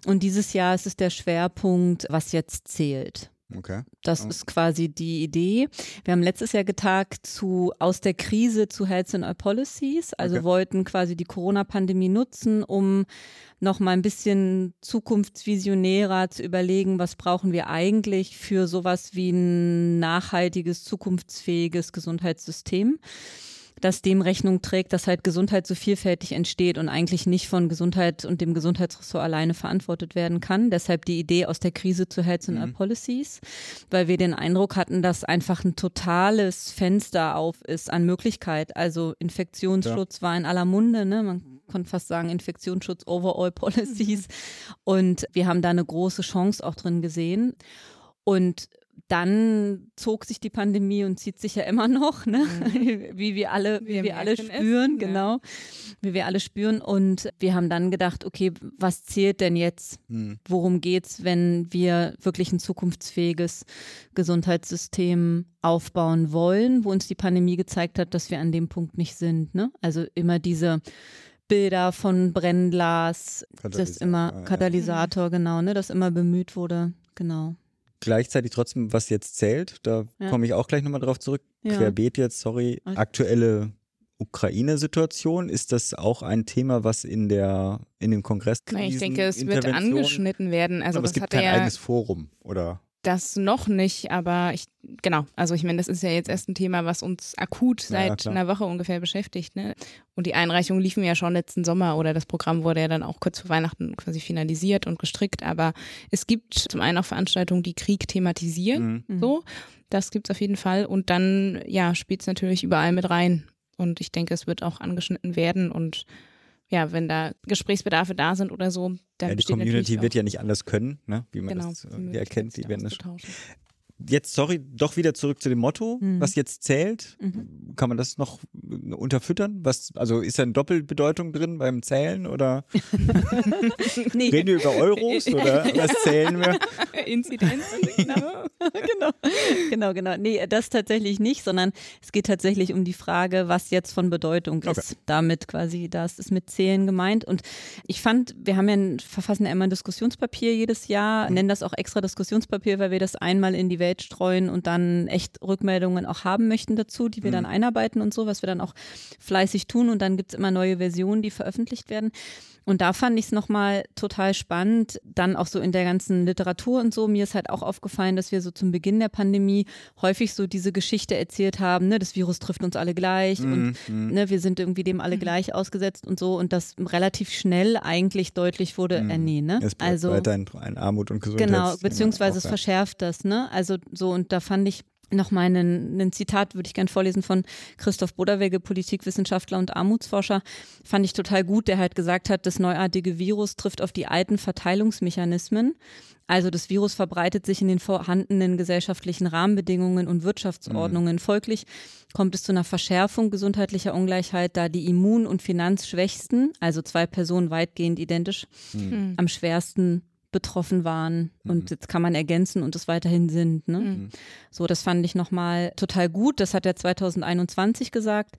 [SPEAKER 3] Und dieses Jahr ist es der Schwerpunkt, was jetzt zählt.
[SPEAKER 1] Okay.
[SPEAKER 3] Das ist quasi die Idee. Wir haben letztes Jahr getagt zu aus der Krise zu Health and All Policies, also
[SPEAKER 1] Okay.
[SPEAKER 3] wollten quasi die Corona-Pandemie nutzen, um noch mal ein bisschen zukunftsvisionärer zu überlegen, was brauchen wir eigentlich für sowas wie ein nachhaltiges, zukunftsfähiges Gesundheitssystem das dem Rechnung trägt, dass halt Gesundheit so vielfältig entsteht und eigentlich nicht von Gesundheit und dem Gesundheitsressort alleine verantwortet werden kann. Deshalb die Idee aus der Krise zu Health and All
[SPEAKER 1] Mhm.
[SPEAKER 3] Policies, weil wir den Eindruck hatten, dass einfach ein totales Fenster auf ist an Möglichkeit. Also Infektionsschutz war in aller Munde, ne? Man konnte fast sagen Infektionsschutz Overall Policies. *laughs* Und wir haben da eine große Chance auch drin gesehen. Und dann zog sich die Pandemie und zieht sich ja immer noch, ne? *laughs* wie wir alle, wie
[SPEAKER 2] Wir
[SPEAKER 3] wir, alle
[SPEAKER 2] es,
[SPEAKER 3] spüren,
[SPEAKER 2] ja.
[SPEAKER 3] genau, wie wir alle spüren. Und wir haben dann gedacht, okay, was zählt denn jetzt?
[SPEAKER 1] Hm.
[SPEAKER 3] Worum geht's, wenn wir wirklich ein zukunftsfähiges Gesundheitssystem aufbauen wollen, wo uns die Pandemie gezeigt hat, dass wir an dem Punkt nicht sind. Ne? Also immer diese Bilder von Brennglas, das
[SPEAKER 1] Katalysator,
[SPEAKER 3] immer
[SPEAKER 1] ja.
[SPEAKER 3] Katalysator, genau, ne, das immer bemüht wurde, genau.
[SPEAKER 1] Gleichzeitig trotzdem, was jetzt zählt, da
[SPEAKER 3] Ja.
[SPEAKER 1] komme ich auch gleich nochmal drauf zurück.
[SPEAKER 3] Ja.
[SPEAKER 1] Querbeet jetzt, sorry. Aktuelle Ukraine-Situation, ist das auch ein Thema, was in der in dem Kongress
[SPEAKER 2] Na, ich denke, es wird angeschnitten werden. Also
[SPEAKER 1] aber es
[SPEAKER 2] das
[SPEAKER 1] gibt
[SPEAKER 2] hat
[SPEAKER 1] kein
[SPEAKER 2] ja
[SPEAKER 1] eigenes Forum, oder?
[SPEAKER 2] Das noch nicht, aber ich, genau, also ich meine, das ist ja jetzt erst ein Thema, was uns akut
[SPEAKER 1] Ja, ja,
[SPEAKER 2] seit
[SPEAKER 1] klar.
[SPEAKER 2] einer Woche ungefähr beschäftigt. Ne? Und die Einreichungen liefen ja schon letzten Sommer oder das Programm wurde ja dann auch kurz vor Weihnachten quasi finalisiert und gestrickt. Aber es gibt zum einen auch Veranstaltungen, die Krieg thematisieren.
[SPEAKER 1] Mhm.
[SPEAKER 2] So, das gibt's auf jeden Fall. Und dann, ja, spielt's natürlich überall mit rein. Und ich denke, es wird auch angeschnitten werden. Und ja, wenn da Gesprächsbedarfe da sind oder so, dann
[SPEAKER 1] Ja, die Community wird ja nicht anders können, ne? wie man
[SPEAKER 2] genau,
[SPEAKER 1] das
[SPEAKER 2] die
[SPEAKER 1] äh, erkennt. Die werden das. Jetzt, sorry, doch wieder zurück zu dem Motto,
[SPEAKER 3] Mhm.
[SPEAKER 1] was jetzt zählt.
[SPEAKER 3] Mhm.
[SPEAKER 1] Kann man das noch äh, unterfüttern? Was, also ist da eine Doppelbedeutung drin beim Zählen oder *laughs*
[SPEAKER 3] Nee,
[SPEAKER 1] reden wir über Euros oder *laughs* was zählen wir?
[SPEAKER 2] Inzidenzen, genau. *laughs*
[SPEAKER 3] genau, genau, genau. Nee, das tatsächlich nicht, sondern es geht tatsächlich um die Frage, was jetzt von Bedeutung
[SPEAKER 1] Okay.
[SPEAKER 3] ist. Damit quasi, das ist mit Zählen gemeint. Und ich fand, wir haben ja ein, verfassen ja immer ein Diskussionspapier jedes Jahr,
[SPEAKER 1] Mhm.
[SPEAKER 3] nennen das auch extra Diskussionspapier, weil wir das einmal in die Welt streuen und dann echt Rückmeldungen auch haben möchten dazu, die wir
[SPEAKER 1] Mhm.
[SPEAKER 3] dann einarbeiten und so, was wir dann auch fleißig tun. Und dann gibt es immer neue Versionen, die veröffentlicht werden. Und da fand ich es nochmal total spannend, dann auch so in der ganzen Literatur und so. Mir ist halt auch aufgefallen, dass wir so zum Beginn der Pandemie häufig so diese Geschichte erzählt haben, ne, das Virus trifft uns alle gleich und
[SPEAKER 1] Mhm, mhm.
[SPEAKER 3] ne, wir sind irgendwie dem alle gleich ausgesetzt und so. Und das relativ schnell eigentlich deutlich wurde,
[SPEAKER 1] Mhm.
[SPEAKER 3] äh, nee, ne?
[SPEAKER 1] Es
[SPEAKER 3] Also
[SPEAKER 1] weiterhin ein Armut und Gesundheit.
[SPEAKER 3] Genau, beziehungsweise es verschärft das, ne? Also so, und da fand ich noch mal ein Zitat, würde ich gern vorlesen von Christoph Boderwege, Politikwissenschaftler und Armutsforscher. Fand ich total gut, der halt gesagt hat, das neuartige Virus trifft auf die alten Verteilungsmechanismen. Also das Virus verbreitet sich in den vorhandenen gesellschaftlichen Rahmenbedingungen und Wirtschaftsordnungen. Mhm. Folglich kommt es zu einer Verschärfung gesundheitlicher Ungleichheit, da die Immun- und Finanzschwächsten, also zwei Personen weitgehend identisch, mhm. am schwersten betroffen waren mhm. und jetzt kann man ergänzen und es weiterhin sind. Ne? Mhm. So, das fand ich nochmal total gut. Das hat er 2021 gesagt.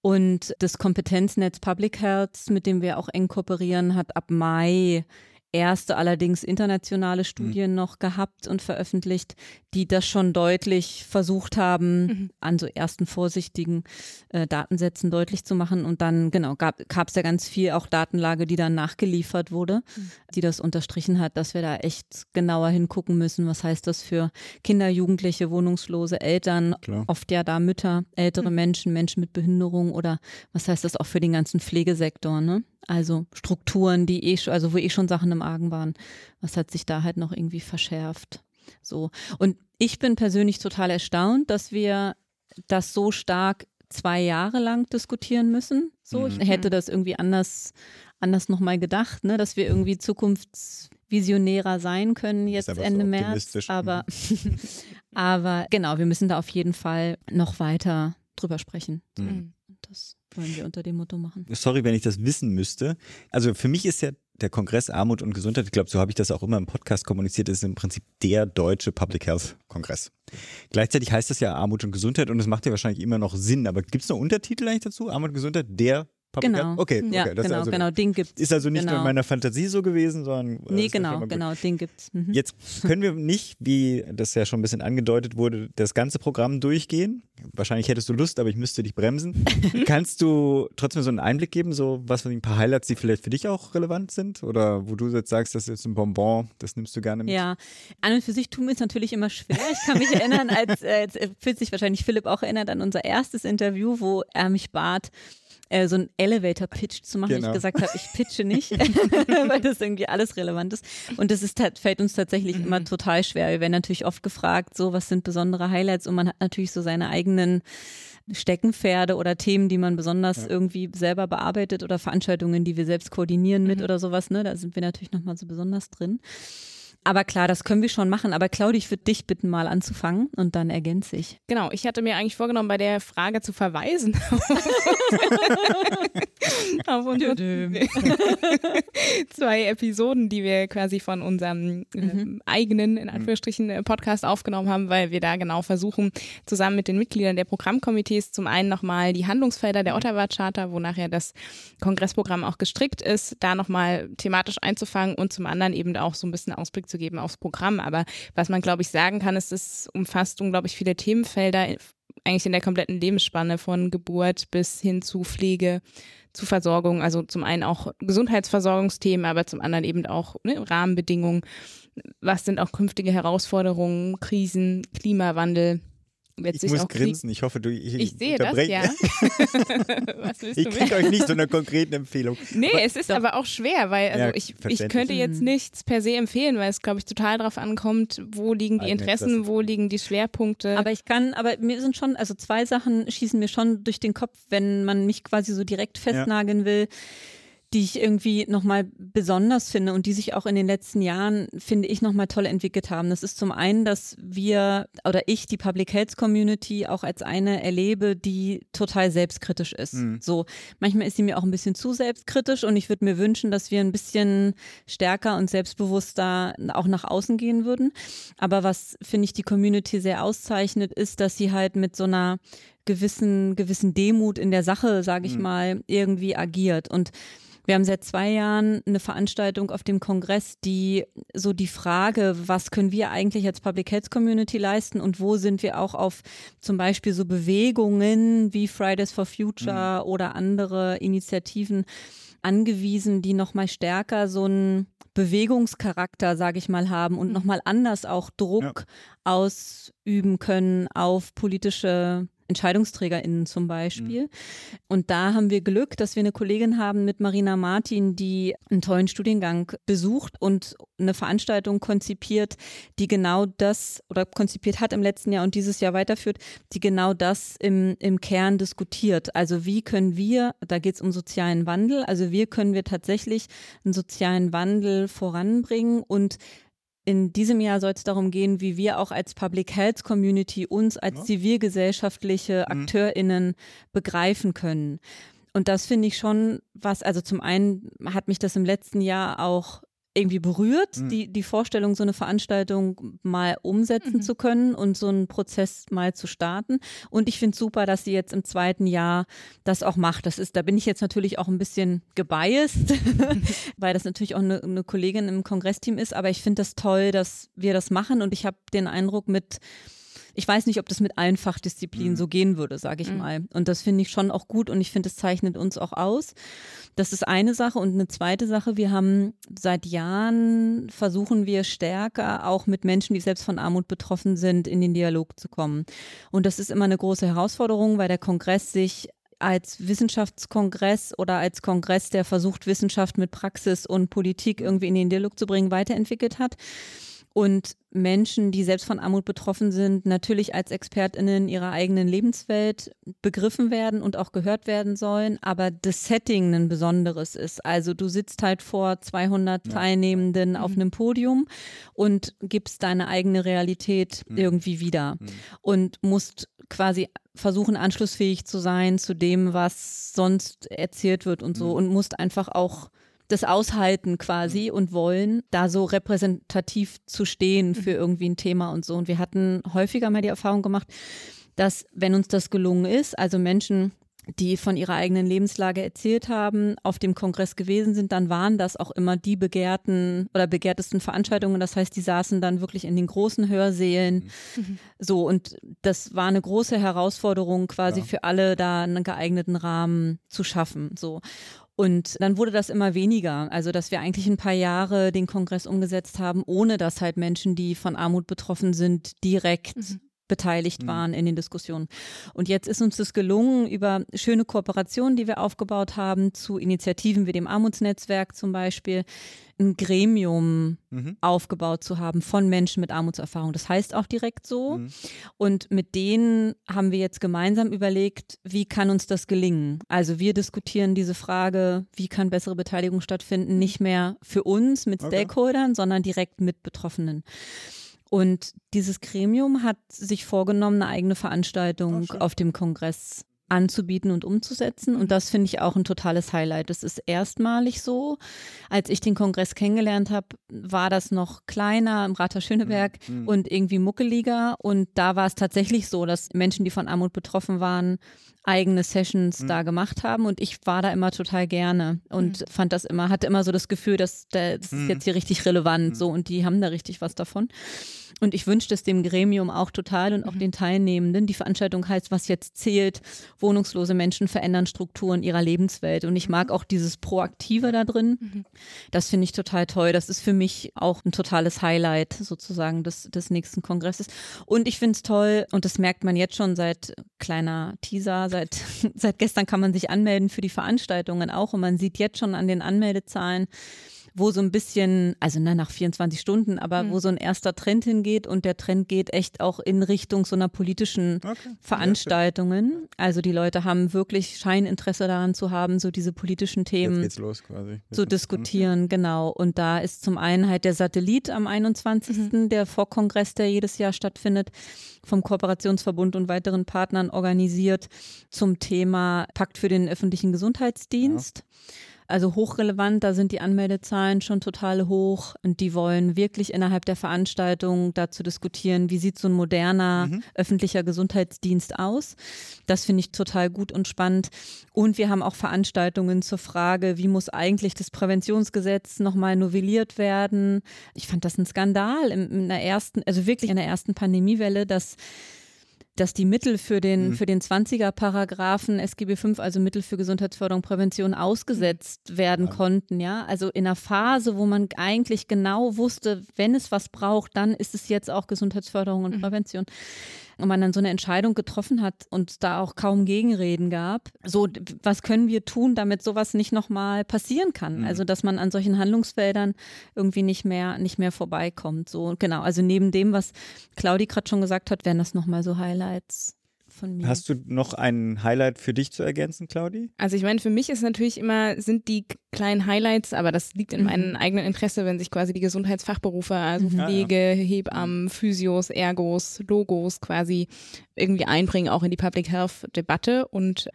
[SPEAKER 3] Und das Kompetenznetz Public Health, mit dem wir auch eng kooperieren, hat ab Mai erste allerdings internationale Studien mhm. noch gehabt und veröffentlicht, die das schon deutlich versucht haben, mhm. an so ersten vorsichtigen äh, Datensätzen deutlich zu machen. Und dann, genau, gab es ja ganz viel auch Datenlage, die dann nachgeliefert wurde, mhm. die das unterstrichen hat, dass wir da echt genauer hingucken müssen. Was heißt das für Kinder, Jugendliche, Wohnungslose, Eltern, Klar. oft ja da Mütter, ältere mhm. Menschen, Menschen mit Behinderung oder was heißt das auch für den ganzen Pflegesektor, ne? Also Strukturen, die eh, also wo eh schon Sachen im Argen waren. Was hat sich da halt noch irgendwie verschärft? So. Und ich bin persönlich total erstaunt, dass wir das so stark zwei Jahre lang diskutieren müssen. So, mhm. ich hätte das irgendwie anders, anders nochmal gedacht, ne, dass wir irgendwie zukunftsvisionärer sein können jetzt Ende so März. Aber, *laughs* aber genau, wir müssen da auf jeden Fall noch weiter drüber sprechen. Mhm. Das wollen wir unter dem Motto machen.
[SPEAKER 1] Sorry, wenn ich das wissen müsste. Also für mich ist ja der Kongress Armut und Gesundheit, ich glaube, so habe ich das auch immer im Podcast kommuniziert, ist im Prinzip der deutsche Public Health Kongress. Gleichzeitig heißt das ja Armut und Gesundheit und es macht ja wahrscheinlich immer noch Sinn, aber gibt es noch Untertitel eigentlich dazu? Armut und Gesundheit, der
[SPEAKER 3] Public genau.
[SPEAKER 1] Okay,
[SPEAKER 3] ja,
[SPEAKER 1] okay.
[SPEAKER 3] Das genau, also, genau, den gibt's.
[SPEAKER 1] Ist also nicht
[SPEAKER 3] genau.
[SPEAKER 1] nur in meiner Fantasie so gewesen, sondern.
[SPEAKER 3] Äh, nee, genau, genau, den gibt's.
[SPEAKER 1] Mhm. Jetzt *laughs* können wir nicht, wie das ja schon ein bisschen angedeutet wurde, das ganze Programm durchgehen. Wahrscheinlich hättest du Lust, aber ich müsste dich bremsen. *laughs* Kannst du trotzdem so einen Einblick geben, so was von ein paar Highlights, die vielleicht für dich auch relevant sind? Oder wo du jetzt sagst, das ist ein Bonbon, das nimmst du gerne mit?
[SPEAKER 3] Ja, an und für sich tun wir es natürlich immer schwer. Ich kann mich erinnern, als äh, jetzt fühlt sich wahrscheinlich Philipp auch erinnert an unser erstes Interview, wo er mich bat, äh, so einen Elevator-Pitch zu machen. Genau. Ich gesagt habe, ich pitche nicht, *laughs* weil das irgendwie alles relevant ist. Und das ist, fällt uns tatsächlich mhm. immer total schwer. Wir werden natürlich oft gefragt, so was sind besondere Highlights und man hat natürlich so seine eigenen Steckenpferde oder Themen, die man besonders ja. irgendwie selber bearbeitet oder Veranstaltungen, die wir selbst koordinieren mit mhm. oder sowas. Ne? Da sind wir natürlich nochmal so besonders drin. Aber klar, das können wir schon machen. Aber Claudia, ich würde dich bitten, mal anzufangen und dann ergänze ich.
[SPEAKER 2] Genau, ich hatte mir eigentlich vorgenommen, bei der Frage zu verweisen. *laughs* auf unsere *laughs* zwei Episoden, die wir quasi von unserem äh, mhm. eigenen, in Anführungsstrichen, äh, Podcast aufgenommen haben, weil wir da genau versuchen, zusammen mit den Mitgliedern der Programmkomitees zum einen nochmal die Handlungsfelder der Ottawa Charta, wo nachher das Kongressprogramm auch gestrickt ist, da nochmal thematisch einzufangen und zum anderen eben auch so ein bisschen Ausblick zu geben aufs Programm. Aber was man, glaube ich, sagen kann, ist, es umfasst unglaublich viele Themenfelder, eigentlich in der kompletten Lebensspanne von Geburt bis hin zu Pflege, zu Versorgung. Also zum einen auch Gesundheitsversorgungsthemen, aber zum anderen eben auch ne, Rahmenbedingungen. Was sind auch künftige Herausforderungen, Krisen, Klimawandel?
[SPEAKER 1] Ich muss grinsen, ich hoffe, du
[SPEAKER 2] ich, ich sehe das, ja. *laughs*
[SPEAKER 1] ich kriege euch nicht so eine konkreten Empfehlung.
[SPEAKER 2] Nee, aber, es ist doch. aber auch schwer, weil also ja, ich, ich könnte jetzt nichts per se empfehlen, weil es, glaube ich, total darauf ankommt, wo liegen die Interessen, wo liegen die Schwerpunkte.
[SPEAKER 3] Aber ich kann, aber mir sind schon, also zwei Sachen schießen mir schon durch den Kopf, wenn man mich quasi so direkt festnageln ja. will die ich irgendwie nochmal besonders finde und die sich auch in den letzten Jahren, finde ich, nochmal toll entwickelt haben. Das ist zum einen, dass wir oder ich die Public Health Community auch als eine erlebe, die total selbstkritisch ist. Mhm. So, manchmal ist sie mir auch ein bisschen zu selbstkritisch und ich würde mir wünschen, dass wir ein bisschen stärker und selbstbewusster auch nach außen gehen würden. Aber was, finde ich, die Community sehr auszeichnet, ist, dass sie halt mit so einer gewissen, gewissen Demut in der Sache, sage ich mhm. mal, irgendwie agiert. Und wir haben seit zwei Jahren eine Veranstaltung auf dem Kongress, die so die Frage, was können wir eigentlich als Public Health Community leisten und wo sind wir auch auf zum Beispiel so Bewegungen wie Fridays for Future mhm. oder andere Initiativen angewiesen, die nochmal stärker so einen Bewegungscharakter, sage ich mal, haben und mhm. nochmal anders auch Druck ja. ausüben können auf politische EntscheidungsträgerInnen zum Beispiel. Mhm. Und da haben wir Glück, dass wir eine Kollegin haben mit Marina Martin, die einen tollen Studiengang besucht und eine Veranstaltung konzipiert, die genau das oder konzipiert hat im letzten Jahr und dieses Jahr weiterführt, die genau das im, im Kern diskutiert. Also wie können wir, da geht es um sozialen Wandel, also wie können wir tatsächlich einen sozialen Wandel voranbringen und in diesem Jahr soll es darum gehen, wie wir auch als Public Health Community uns als zivilgesellschaftliche mhm. AkteurInnen begreifen können. Und das finde ich schon was, also zum einen hat mich das im letzten Jahr auch irgendwie berührt, mhm. die, die Vorstellung, so eine Veranstaltung mal umsetzen mhm. zu können und so einen Prozess mal zu starten. Und ich finde es super, dass sie jetzt im zweiten Jahr das auch macht. Das ist, da bin ich jetzt natürlich auch ein bisschen gebiased, *laughs* weil das natürlich auch eine, eine Kollegin im Kongressteam ist, aber ich finde das toll, dass wir das machen und ich habe den Eindruck mit ich weiß nicht, ob das mit allen Fachdisziplinen mhm. so gehen würde, sage ich mhm. mal. Und das finde ich schon auch gut und ich finde, es zeichnet uns auch aus. Das ist eine Sache. Und eine zweite Sache, wir haben seit Jahren versuchen wir stärker auch mit Menschen, die selbst von Armut betroffen sind, in den Dialog zu kommen. Und das ist immer eine große Herausforderung, weil der Kongress sich als Wissenschaftskongress oder als Kongress, der versucht, Wissenschaft mit Praxis und Politik irgendwie in den Dialog zu bringen, weiterentwickelt hat und Menschen, die selbst von Armut betroffen sind, natürlich als ExpertInnen ihrer eigenen Lebenswelt begriffen werden und auch gehört werden sollen, aber das Setting ein besonderes ist. Also du sitzt halt vor 200 ja. Teilnehmenden auf mhm. einem Podium und gibst deine eigene Realität mhm. irgendwie wieder mhm. und musst quasi versuchen, anschlussfähig zu sein zu dem, was sonst erzählt wird und so mhm. und musst einfach auch das aushalten quasi mhm. und wollen, da so repräsentativ zu stehen für mhm. irgendwie ein Thema und so. Und wir hatten häufiger mal die Erfahrung gemacht, dass wenn uns das gelungen ist, also Menschen die von ihrer eigenen Lebenslage erzählt haben, auf dem Kongress gewesen sind, dann waren das auch immer die begehrten oder begehrtesten Veranstaltungen. Das heißt, die saßen dann wirklich in den großen Hörsälen. Mhm. So, und das war eine große Herausforderung quasi ja. für alle, da einen geeigneten Rahmen zu schaffen. So. Und dann wurde das immer weniger. Also, dass wir eigentlich ein paar Jahre den Kongress umgesetzt haben, ohne dass halt Menschen, die von Armut betroffen sind, direkt mhm beteiligt mhm. waren in den Diskussionen. Und jetzt ist uns das gelungen, über schöne Kooperationen, die wir aufgebaut haben, zu Initiativen wie dem Armutsnetzwerk zum Beispiel, ein Gremium mhm. aufgebaut zu haben von Menschen mit Armutserfahrung. Das heißt auch direkt so. Mhm. Und mit denen haben wir jetzt gemeinsam überlegt, wie kann uns das gelingen? Also wir diskutieren diese Frage, wie kann bessere Beteiligung stattfinden, nicht mehr für uns mit okay. Stakeholdern, sondern direkt mit Betroffenen. Und dieses Gremium hat sich vorgenommen, eine eigene Veranstaltung oh, auf dem Kongress anzubieten und umzusetzen. Und mhm. das finde ich auch ein totales Highlight. Das ist erstmalig so. Als ich den Kongress kennengelernt habe, war das noch kleiner im Rathaus Schöneberg mhm. mhm. und irgendwie muckeliger. Und da war es tatsächlich so, dass Menschen, die von Armut betroffen waren, eigene Sessions mhm. da gemacht haben. Und ich war da immer total gerne und mhm. fand das immer, hatte immer so das Gefühl, dass das ist mhm. jetzt hier richtig relevant. So und die haben da richtig was davon. Und ich wünsche es dem Gremium auch total und auch mhm. den Teilnehmenden. Die Veranstaltung heißt, was jetzt zählt. Wohnungslose Menschen verändern Strukturen ihrer Lebenswelt. Und ich mag mhm. auch dieses Proaktive da drin. Mhm. Das finde ich total toll. Das ist für mich auch ein totales Highlight sozusagen des, des nächsten Kongresses. Und ich finde es toll, und das merkt man jetzt schon seit kleiner Teaser, seit, *laughs* seit gestern kann man sich anmelden für die Veranstaltungen auch. Und man sieht jetzt schon an den Anmeldezahlen, wo so ein bisschen, also ne, nach 24 Stunden, aber mhm. wo so ein erster Trend hingeht und der Trend geht echt auch in Richtung so einer politischen okay. Veranstaltungen. Also die Leute haben wirklich Scheininteresse daran zu haben, so diese politischen Themen zu diskutieren, genau. Und da ist zum einen halt der Satellit am 21., mhm. der Vorkongress, der jedes Jahr stattfindet, vom Kooperationsverbund und weiteren Partnern organisiert zum Thema Pakt für den öffentlichen Gesundheitsdienst. Ja. Also hochrelevant, da sind die Anmeldezahlen schon total hoch und die wollen wirklich innerhalb der Veranstaltung dazu diskutieren, wie sieht so ein moderner mhm. öffentlicher Gesundheitsdienst aus. Das finde ich total gut und spannend. Und wir haben auch Veranstaltungen zur Frage, wie muss eigentlich das Präventionsgesetz nochmal novelliert werden. Ich fand das ein Skandal in, in der ersten, also wirklich in der ersten Pandemiewelle, dass dass die Mittel für den, mhm. für den 20er-Paragraphen SGB V, also Mittel für Gesundheitsförderung, Prävention, ausgesetzt mhm. werden ja. konnten, ja. Also in einer Phase, wo man eigentlich genau wusste, wenn es was braucht, dann ist es jetzt auch Gesundheitsförderung und mhm. Und man dann so eine Entscheidung getroffen hat und da auch kaum Gegenreden gab. So, was können wir tun, damit sowas nicht nochmal passieren kann? Mhm. Also, dass man an solchen Handlungsfeldern irgendwie nicht mehr, nicht mehr vorbeikommt. So, genau. Also neben dem, was Claudi gerade schon gesagt hat, wären das nochmal so Highlights von mir.
[SPEAKER 1] Hast du noch ein Highlight für dich zu ergänzen, Claudi?
[SPEAKER 2] Also ich meine, für mich ist natürlich immer, sind die kleinen Highlights, aber das liegt in mhm. meinem eigenen Interesse, wenn sich quasi die Gesundheitsfachberufe, also mhm. Pflege, ja, ja. Hebammen, Physios, Ergos, Logos quasi irgendwie einbringen, auch in die Public Health Debatte und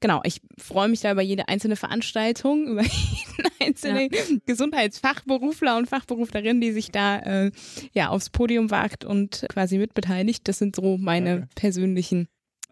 [SPEAKER 2] Genau, ich freue mich da über jede einzelne Veranstaltung, *laughs* über jeden einzelnen ja. Gesundheitsfachberufler und Fachberuflerin, die sich da äh, ja aufs Podium wagt und quasi mitbeteiligt. Das sind so meine okay. persönlichen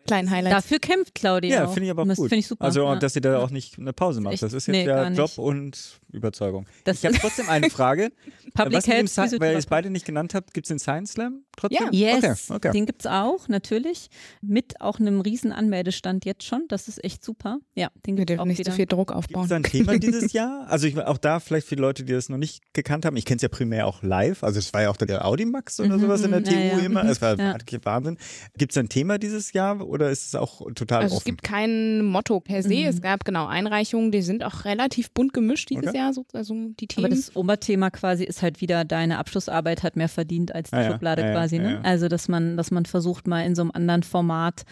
[SPEAKER 2] kleinen Highlights.
[SPEAKER 3] Dafür kämpft Claudia.
[SPEAKER 1] Ja, finde ich aber auch gut.
[SPEAKER 3] Ich super.
[SPEAKER 1] Also,
[SPEAKER 3] ja.
[SPEAKER 1] dass sie da auch nicht eine Pause macht. Das ist jetzt nee, ja Job und Überzeugung. Das ich habe *laughs* trotzdem eine Frage.
[SPEAKER 3] Public
[SPEAKER 1] Was
[SPEAKER 3] Health,
[SPEAKER 1] Sci- weil ihr es beide nicht genannt habt, gibt es den Science Slam trotzdem?
[SPEAKER 3] Ja, yes, okay, okay. den gibt es auch, natürlich. Mit auch einem riesen Anmeldestand jetzt schon. Das ist echt super. Ja, den gibt es auch
[SPEAKER 2] nicht
[SPEAKER 3] wieder.
[SPEAKER 2] so viel Druck aufbauen.
[SPEAKER 1] Gibt es ein Thema dieses Jahr? Also ich, auch da vielleicht für Leute, die das noch nicht gekannt haben. Ich kenne es ja primär auch live. Also es war ja auch der Audimax oder mhm, sowas in der mhm, TU ja, immer. Es war ja. Wahnsinn. Gibt es ein Thema dieses Jahr oder ist es auch total
[SPEAKER 2] also
[SPEAKER 1] offen?
[SPEAKER 2] Es gibt kein Motto per se. Mhm. Es gab genau Einreichungen, die sind auch relativ bunt gemischt dieses okay. Jahr. So, also die Themen.
[SPEAKER 3] Aber das Oberthema quasi ist halt wieder, deine Abschlussarbeit hat mehr verdient als die ah, Schublade ja, quasi. Ne? Also dass man, dass man versucht mal in so einem anderen Format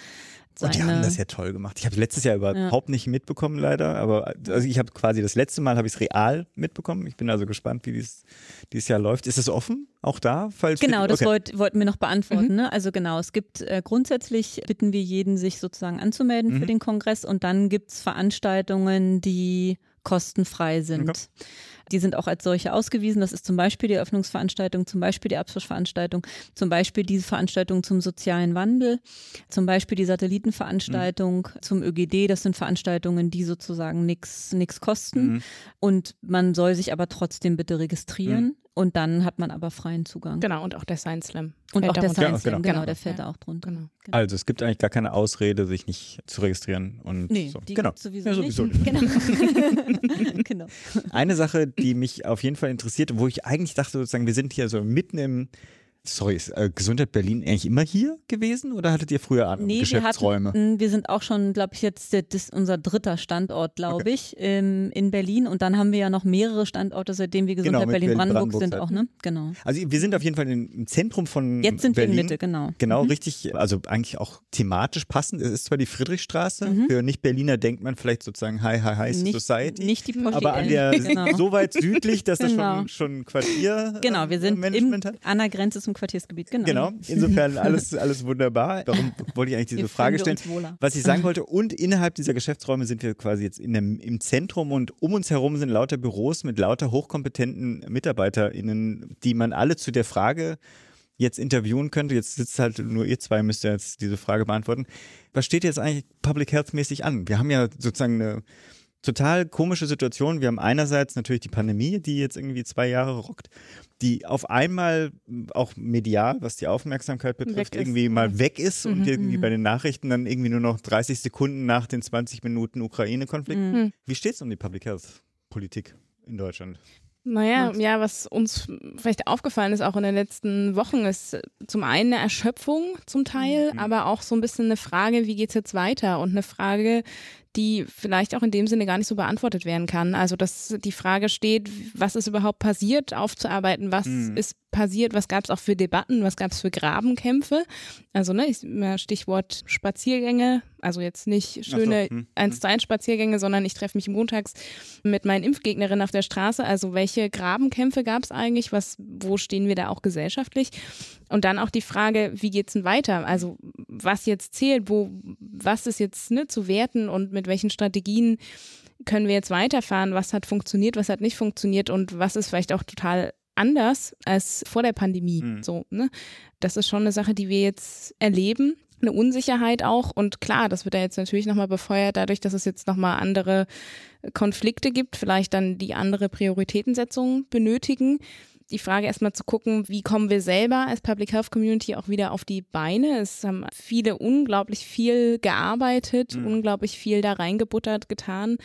[SPEAKER 1] und die haben das ja toll gemacht. Ich habe letztes Jahr überhaupt ja. nicht mitbekommen, leider. Aber also ich habe quasi das letzte Mal habe ich es real mitbekommen. Ich bin also gespannt, wie dies, dieses Jahr läuft. Ist es offen, auch da?
[SPEAKER 3] Falls genau, das wollt, wollten wir noch beantworten. Mhm. Ne? Also genau, es gibt äh, grundsätzlich bitten wir jeden, sich sozusagen anzumelden mhm. für den Kongress und dann gibt es Veranstaltungen, die kostenfrei sind. Okay. Die sind auch als solche ausgewiesen. Das ist zum Beispiel die Eröffnungsveranstaltung, zum Beispiel die Abschlussveranstaltung, zum Beispiel diese Veranstaltung zum sozialen Wandel, zum Beispiel die Satellitenveranstaltung mhm. zum ÖGD. Das sind Veranstaltungen, die sozusagen nichts kosten. Mhm. Und man soll sich aber trotzdem bitte registrieren. Mhm. Und dann hat man aber freien Zugang.
[SPEAKER 2] Genau, und auch der Science Slam.
[SPEAKER 3] Und auch der Science Slam, genau. genau, der fällt ja. da auch drunter. Genau.
[SPEAKER 1] genau. Also es gibt eigentlich gar keine Ausrede, sich nicht zu registrieren. Und
[SPEAKER 3] nee,
[SPEAKER 1] so.
[SPEAKER 3] die
[SPEAKER 1] genau.
[SPEAKER 3] sowieso, ja, sowieso nicht. Genau. *laughs*
[SPEAKER 1] genau. Eine Sache, die mich auf jeden Fall interessiert, wo ich eigentlich dachte, sozusagen, wir sind hier so mitten im Sorry, ist äh, Gesundheit Berlin eigentlich immer hier gewesen oder hattet ihr früher an nee, Geschäftsräume?
[SPEAKER 3] Wir, hatten, wir sind auch schon, glaube ich, jetzt das ist unser dritter Standort, glaube okay. ich, in, in Berlin. Und dann haben wir ja noch mehrere Standorte, seitdem wir Gesundheit genau, Berlin-Brandenburg sind auch, ne? Genau.
[SPEAKER 1] Also wir sind auf jeden Fall im Zentrum von
[SPEAKER 3] Jetzt sind
[SPEAKER 1] Berlin.
[SPEAKER 3] wir in Mitte, genau.
[SPEAKER 1] Genau, mhm. richtig, also eigentlich auch thematisch passend. Es ist zwar die Friedrichstraße, mhm. für Nicht-Berliner denkt man vielleicht sozusagen High, High, High
[SPEAKER 3] nicht,
[SPEAKER 1] Society.
[SPEAKER 3] Nicht die Porsche
[SPEAKER 1] Aber an der, *laughs* genau. so weit südlich, dass genau. das schon, schon ein Quartier
[SPEAKER 3] Genau, wir sind im, an der Grenze zum Quartiersgebiet, genau.
[SPEAKER 1] Genau, *laughs* insofern alles, alles wunderbar. Darum wollte ich eigentlich diese Frage stellen. Was ich sagen *laughs* wollte, und innerhalb dieser Geschäftsräume sind wir quasi jetzt in dem, im Zentrum und um uns herum sind lauter Büros mit lauter hochkompetenten MitarbeiterInnen, die man alle zu der Frage jetzt interviewen könnte. Jetzt sitzt halt nur ihr zwei, müsst ihr jetzt diese Frage beantworten. Was steht jetzt eigentlich Public Health mäßig an? Wir haben ja sozusagen eine total komische Situation. Wir haben einerseits natürlich die Pandemie, die jetzt irgendwie zwei Jahre rockt, die auf einmal auch medial, was die Aufmerksamkeit betrifft, irgendwie mal weg ist mhm. und irgendwie mhm. bei den Nachrichten dann irgendwie nur noch 30 Sekunden nach den 20 Minuten Ukraine-Konflikt. Mhm. Wie steht es um die Public Health Politik in Deutschland?
[SPEAKER 2] Naja, ja, was uns vielleicht aufgefallen ist auch in den letzten Wochen, ist zum einen eine Erschöpfung zum Teil, mhm. aber auch so ein bisschen eine Frage, wie geht es jetzt weiter? Und eine Frage, die vielleicht auch in dem Sinne gar nicht so beantwortet werden kann. Also, dass die Frage steht, was ist überhaupt passiert, aufzuarbeiten, was mhm. ist passiert, was gab es auch für Debatten, was gab es für Grabenkämpfe. Also, ne, ich, Stichwort Spaziergänge, also jetzt nicht schöne so. hm. 1 zu 1 Spaziergänge, sondern ich treffe mich montags mit meinen Impfgegnerinnen auf der Straße. Also, welche Grabenkämpfe gab es eigentlich? Was, wo stehen wir da auch gesellschaftlich? Und dann auch die Frage, wie geht es denn weiter? Also, was jetzt zählt, wo, was ist jetzt ne, zu werten und mit mit welchen Strategien können wir jetzt weiterfahren, was hat funktioniert, was hat nicht funktioniert und was ist vielleicht auch total anders als vor der Pandemie. Mhm. So, ne? Das ist schon eine Sache, die wir jetzt erleben. Eine Unsicherheit auch. Und klar, das wird ja jetzt natürlich nochmal befeuert, dadurch, dass es jetzt nochmal andere Konflikte gibt, vielleicht dann die andere Prioritätensetzung benötigen die Frage erstmal zu gucken, wie kommen wir selber als Public Health Community auch wieder auf die Beine. Es haben viele unglaublich viel gearbeitet, mhm. unglaublich viel da reingebuttert, getan.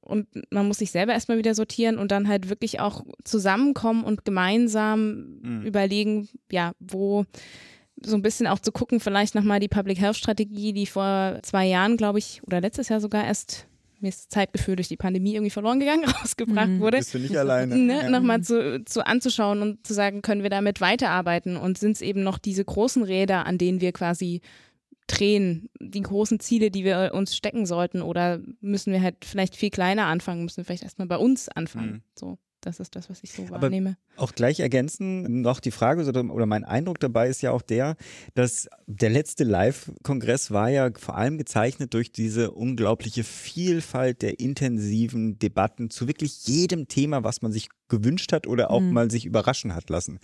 [SPEAKER 2] Und man muss sich selber erstmal wieder sortieren und dann halt wirklich auch zusammenkommen und gemeinsam mhm. überlegen, ja, wo so ein bisschen auch zu gucken, vielleicht nochmal die Public Health Strategie, die vor zwei Jahren, glaube ich, oder letztes Jahr sogar erst mir ist Zeitgefühl durch die Pandemie irgendwie verloren gegangen, *laughs* rausgebracht
[SPEAKER 3] Mhm.
[SPEAKER 2] wurde.
[SPEAKER 1] Bist du nicht alleine.
[SPEAKER 2] Ne,
[SPEAKER 1] Ja.
[SPEAKER 2] nochmal zu, zu anzuschauen und zu sagen, können wir damit weiterarbeiten und sind es eben noch diese großen Räder, an denen wir quasi drehen, die großen Ziele, die wir uns stecken sollten oder müssen wir halt vielleicht viel kleiner anfangen, müssen wir vielleicht erstmal bei uns anfangen.
[SPEAKER 1] Mhm.
[SPEAKER 2] So, das ist das, was ich so
[SPEAKER 1] Aber
[SPEAKER 2] wahrnehme.
[SPEAKER 1] Auch gleich ergänzen noch die Frage oder, mein Eindruck dabei ist ja auch der, dass der letzte Live-Kongress war ja vor allem gezeichnet durch diese unglaubliche Vielfalt der intensiven Debatten zu wirklich jedem Thema, was man sich gewünscht hat oder auch
[SPEAKER 3] Mhm.
[SPEAKER 1] mal sich überraschen hat lassen.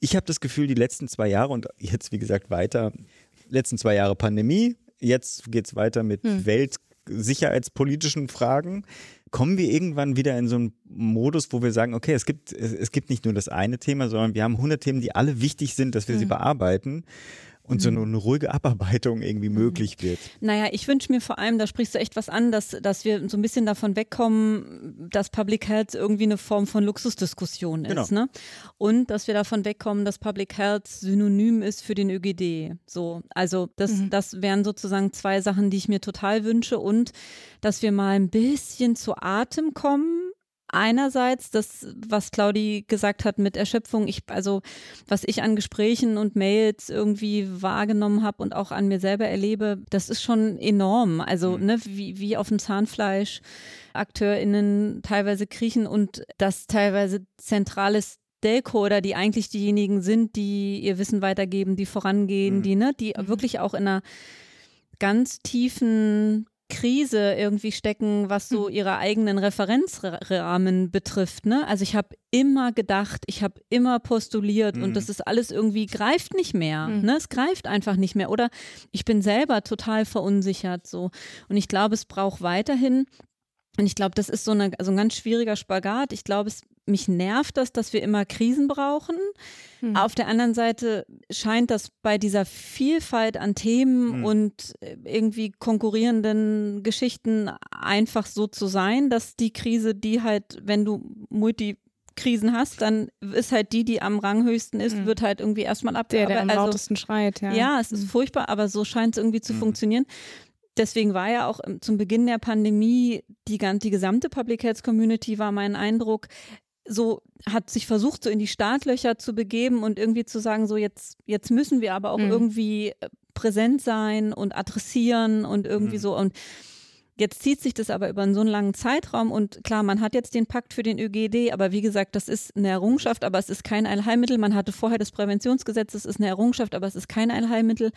[SPEAKER 1] Ich habe das Gefühl, die letzten zwei Jahre und jetzt wie gesagt weiter, letzten zwei Jahre Pandemie, jetzt geht es weiter mit
[SPEAKER 2] Hm.
[SPEAKER 1] weltsicherheitspolitischen Fragen kommen wir irgendwann wieder in so einen Modus, wo wir sagen, okay, es gibt, es, es gibt nicht nur das eine Thema, sondern wir haben 100 Themen, die alle wichtig sind, dass wir sie
[SPEAKER 2] Mhm.
[SPEAKER 1] bearbeiten und so eine, eine ruhige Abarbeitung irgendwie möglich wird.
[SPEAKER 3] Naja, ich wünsche mir vor allem, da sprichst du echt was an, dass, dass wir so ein bisschen davon wegkommen, dass Public Health irgendwie eine Form von Luxusdiskussion ist.
[SPEAKER 1] Genau.
[SPEAKER 3] Ne? Und dass wir davon wegkommen, dass Public Health synonym ist für den ÖGD. So, also das,
[SPEAKER 2] Mhm.
[SPEAKER 3] das wären sozusagen zwei Sachen, die ich mir total wünsche und dass wir mal ein bisschen zu Atem kommen. Einerseits das, was Claudi gesagt hat mit Erschöpfung, ich, also was ich an Gesprächen und Mails irgendwie wahrgenommen habe und auch an mir selber erlebe, das ist schon enorm. Also,
[SPEAKER 1] Mhm.
[SPEAKER 3] ne, wie, wie auf dem Zahnfleisch AkteurInnen teilweise kriechen und das teilweise zentrales Stakeholder, die eigentlich diejenigen sind, die ihr Wissen weitergeben, die vorangehen,
[SPEAKER 1] Mhm.
[SPEAKER 3] die, ne, die
[SPEAKER 2] Mhm.
[SPEAKER 3] wirklich auch in einer ganz tiefen Krise irgendwie stecken, was so
[SPEAKER 2] Mhm.
[SPEAKER 3] ihre eigenen Referenzrahmen betrifft. Ne? Also ich habe immer gedacht, ich habe immer postuliert
[SPEAKER 1] Mhm.
[SPEAKER 3] und das ist alles irgendwie greift nicht mehr.
[SPEAKER 2] Mhm.
[SPEAKER 3] Ne? Es greift einfach nicht mehr. Oder ich bin selber total verunsichert so. Und ich glaube, es braucht weiterhin und ich glaube, das ist so, eine, so ein ganz schwieriger Spagat. Ich glaube, es, mich nervt das, dass wir immer Krisen brauchen.
[SPEAKER 2] Mhm.
[SPEAKER 3] Auf der anderen Seite scheint das bei dieser Vielfalt an Themen
[SPEAKER 1] Mhm.
[SPEAKER 3] und äh, irgendwie konkurrierenden Geschichten einfach so zu sein, dass die Krise, die halt, wenn du Multikrisen hast, dann ist halt die, die am ranghöchsten ist,
[SPEAKER 2] Mhm.
[SPEAKER 3] wird halt irgendwie erstmal ab.
[SPEAKER 2] der, der am
[SPEAKER 3] also-
[SPEAKER 2] lautesten schreit, ja.
[SPEAKER 3] ja, es ist
[SPEAKER 2] Mhm.
[SPEAKER 3] furchtbar, aber so scheint es irgendwie zu
[SPEAKER 1] Mhm.
[SPEAKER 3] funktionieren. Deswegen war ja auch ähm, zum Beginn der Pandemie die, die gesamte Public Health Community, war mein Eindruck, so hat sich versucht, so in die Startlöcher zu begeben und irgendwie zu sagen, so jetzt, jetzt müssen wir aber auch
[SPEAKER 2] Mhm.
[SPEAKER 3] irgendwie präsent sein und adressieren und irgendwie
[SPEAKER 1] Mhm.
[SPEAKER 3] so. Und Jetzt zieht sich das aber über so einen langen Zeitraum und klar, man hat jetzt den Pakt für den ÖGD, aber wie gesagt, das ist eine Errungenschaft, aber es ist kein Allheilmittel. Man hatte vorher das Präventionsgesetz, das ist eine Errungenschaft, aber es ist kein Allheilmittel.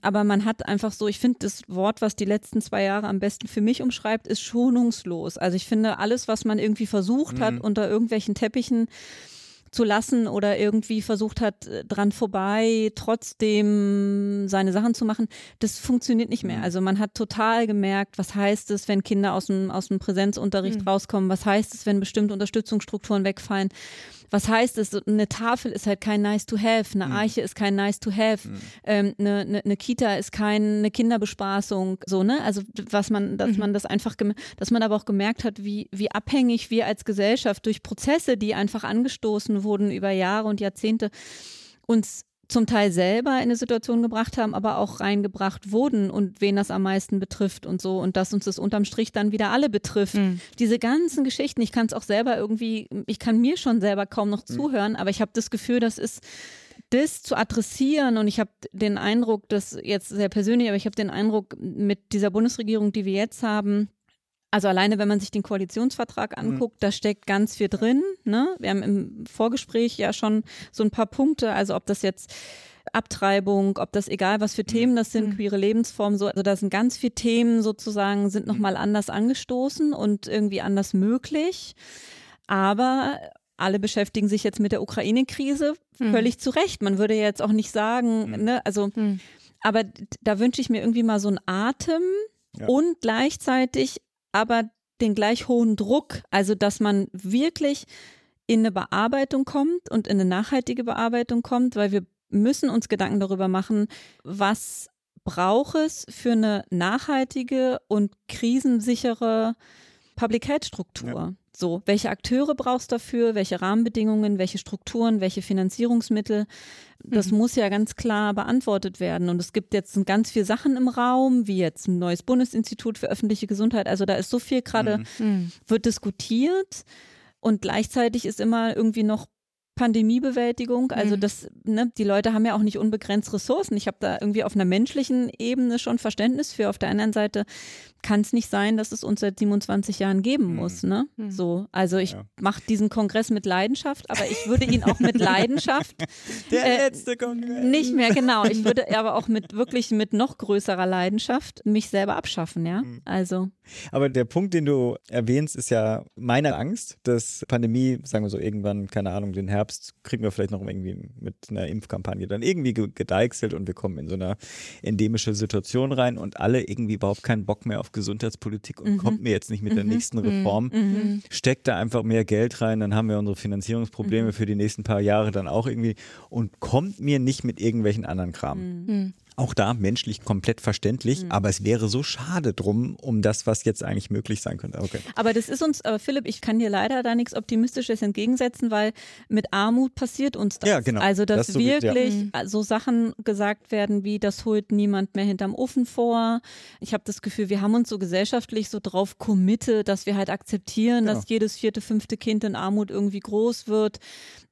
[SPEAKER 3] Aber man hat einfach so, ich finde das Wort, was die letzten zwei Jahre am besten für mich umschreibt, ist schonungslos. Also ich finde, alles, was man irgendwie versucht hat,
[SPEAKER 1] Mhm.
[SPEAKER 3] unter irgendwelchen Teppichen zu lassen oder irgendwie versucht hat, äh, dran vorbei, trotzdem seine Sachen zu machen, das funktioniert nicht mehr.
[SPEAKER 1] Mhm.
[SPEAKER 3] Also man hat total gemerkt, was heißt es, wenn Kinder aus dem, aus dem Präsenzunterricht
[SPEAKER 2] Mhm.
[SPEAKER 3] rauskommen, was heißt es, wenn bestimmte Unterstützungsstrukturen wegfallen, was heißt es, eine Tafel ist halt kein nice to have, eine
[SPEAKER 1] Mhm.
[SPEAKER 3] Arche ist kein nice to have,
[SPEAKER 1] Mhm.
[SPEAKER 3] ähm, eine, eine, eine Kita ist keine Kinderbespaßung, so, ne? Also was man, dass
[SPEAKER 2] Mhm.
[SPEAKER 3] man das einfach, dass man aber auch gemerkt hat, wie, wie abhängig wir als Gesellschaft durch Prozesse, die einfach angestoßen wurden über Jahre und Jahrzehnte, uns zum Teil selber in eine Situation gebracht haben, aber auch reingebracht wurden und wen das am meisten betrifft und so und dass uns das unterm Strich dann wieder alle betrifft.
[SPEAKER 2] Mhm.
[SPEAKER 3] Diese ganzen Geschichten, ich kann es auch selber irgendwie, ich kann mir schon selber kaum noch
[SPEAKER 1] Mhm.
[SPEAKER 3] zuhören, aber ich habe das Gefühl, das ist das zu adressieren und ich habe den Eindruck, dass jetzt sehr persönlich, aber ich habe den Eindruck, mit dieser Bundesregierung, die wir jetzt haben, also alleine, wenn man sich den Koalitionsvertrag
[SPEAKER 1] Mhm.
[SPEAKER 3] anguckt, da steckt ganz viel drin. Ne? Wir haben im Vorgespräch ja schon so ein paar Punkte, also ob das jetzt Abtreibung, ob das egal was für Themen das sind,
[SPEAKER 2] Mhm.
[SPEAKER 3] queere Lebensformen, so, also da sind ganz viele Themen sozusagen, sind nochmal anders angestoßen und irgendwie anders möglich. Aber alle beschäftigen sich jetzt mit der Ukraine-Krise
[SPEAKER 2] Mhm.
[SPEAKER 3] völlig zu Recht. Man würde ja jetzt auch nicht sagen,
[SPEAKER 1] Mhm.
[SPEAKER 3] ne, also
[SPEAKER 2] Mhm.
[SPEAKER 3] aber da wünsche ich mir irgendwie mal so einen Atem
[SPEAKER 1] Ja.
[SPEAKER 3] und gleichzeitig aber den gleich hohen Druck, also dass man wirklich in eine Bearbeitung kommt und in eine nachhaltige Bearbeitung kommt, weil wir müssen uns Gedanken darüber machen, was braucht es für eine nachhaltige und krisensichere Public Health Struktur. So, welche Akteure brauchst du dafür, welche Rahmenbedingungen, welche Strukturen, welche Finanzierungsmittel? Das mhm. muss ja ganz klar beantwortet werden. Und es gibt jetzt ganz viele Sachen im Raum, wie jetzt ein neues Bundesinstitut für öffentliche Gesundheit. Also da ist so viel gerade, mhm. mhm. wird diskutiert. Und gleichzeitig ist immer irgendwie noch Pandemiebewältigung. Also mhm. das, ne, die Leute haben ja auch nicht unbegrenzt Ressourcen. Ich habe da irgendwie auf einer menschlichen Ebene schon Verständnis für. Auf der anderen Seite kann es nicht sein, dass es uns seit 27 Jahren geben hm. muss. Ne? Mhm. So, also ich ja. mache diesen Kongress mit Leidenschaft, aber ich würde ihn auch mit *laughs* Leidenschaft.
[SPEAKER 1] Der äh, letzte Kongress.
[SPEAKER 3] Nicht mehr, genau. Ich würde aber auch mit wirklich mit noch größerer Leidenschaft mich selber abschaffen, ja. Mhm. Also.
[SPEAKER 1] Aber der Punkt, den du erwähnst, ist ja meine Angst, dass Pandemie, sagen wir so, irgendwann, keine Ahnung, den Herbst kriegen wir vielleicht noch irgendwie mit einer Impfkampagne dann irgendwie gedeichselt und wir kommen in so eine endemische Situation rein und alle irgendwie überhaupt keinen Bock mehr auf Gesundheitspolitik und mhm. kommt mir jetzt nicht mit der mhm. nächsten mhm. Reform, mhm. steckt da einfach mehr Geld rein, dann haben wir unsere Finanzierungsprobleme mhm. für die nächsten paar Jahre dann auch irgendwie und kommt mir nicht mit irgendwelchen anderen Kram. Auch da menschlich komplett verständlich, mhm. aber es wäre so schade drum, um das, was jetzt eigentlich möglich sein könnte. Okay.
[SPEAKER 3] Aber das ist uns, aber Philipp, ich kann dir leider da nichts Optimistisches entgegensetzen, weil mit Armut passiert uns das.
[SPEAKER 1] Ja, genau.
[SPEAKER 3] Also, dass das wirklich so, ja. so Sachen gesagt werden wie, das holt niemand mehr hinterm Ofen vor. Ich habe das Gefühl, wir haben uns so gesellschaftlich so drauf committed, dass wir halt akzeptieren, genau. dass jedes vierte, fünfte Kind in Armut irgendwie groß wird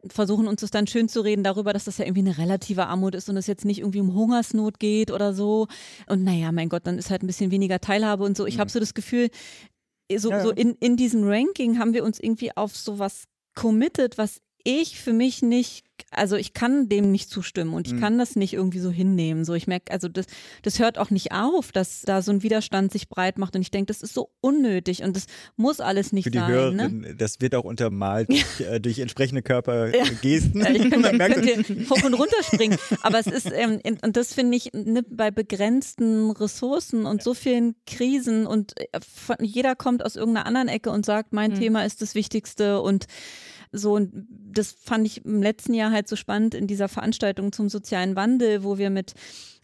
[SPEAKER 3] versuchen uns das dann schön zu reden darüber, dass das ja irgendwie eine relative Armut ist und es jetzt nicht irgendwie um Hungersnot geht oder so. Und naja, mein Gott, dann ist halt ein bisschen weniger Teilhabe und so. Ich mhm. habe so das Gefühl, so, ja. so in, in diesem Ranking haben wir uns irgendwie auf sowas committed, was ich für mich nicht also ich kann dem nicht zustimmen und ich mhm. kann das nicht irgendwie so hinnehmen. So, ich merke, also das, das hört auch nicht auf, dass da so ein Widerstand sich breit macht und ich denke, das ist so unnötig und das muss alles nicht
[SPEAKER 1] Für die
[SPEAKER 3] sein.
[SPEAKER 1] Hörerin, ne? Das wird auch untermalt durch, äh, durch entsprechende Körpergesten.
[SPEAKER 3] Ja. *laughs* ich könnte, könnte hoch und runter springen. Aber es ist, ähm, und das finde ich ne, bei begrenzten Ressourcen und so vielen Krisen und äh, jeder kommt aus irgendeiner anderen Ecke und sagt, mein mhm. Thema ist das Wichtigste und so, und das fand ich im letzten Jahr halt so spannend in dieser Veranstaltung zum sozialen Wandel, wo wir mit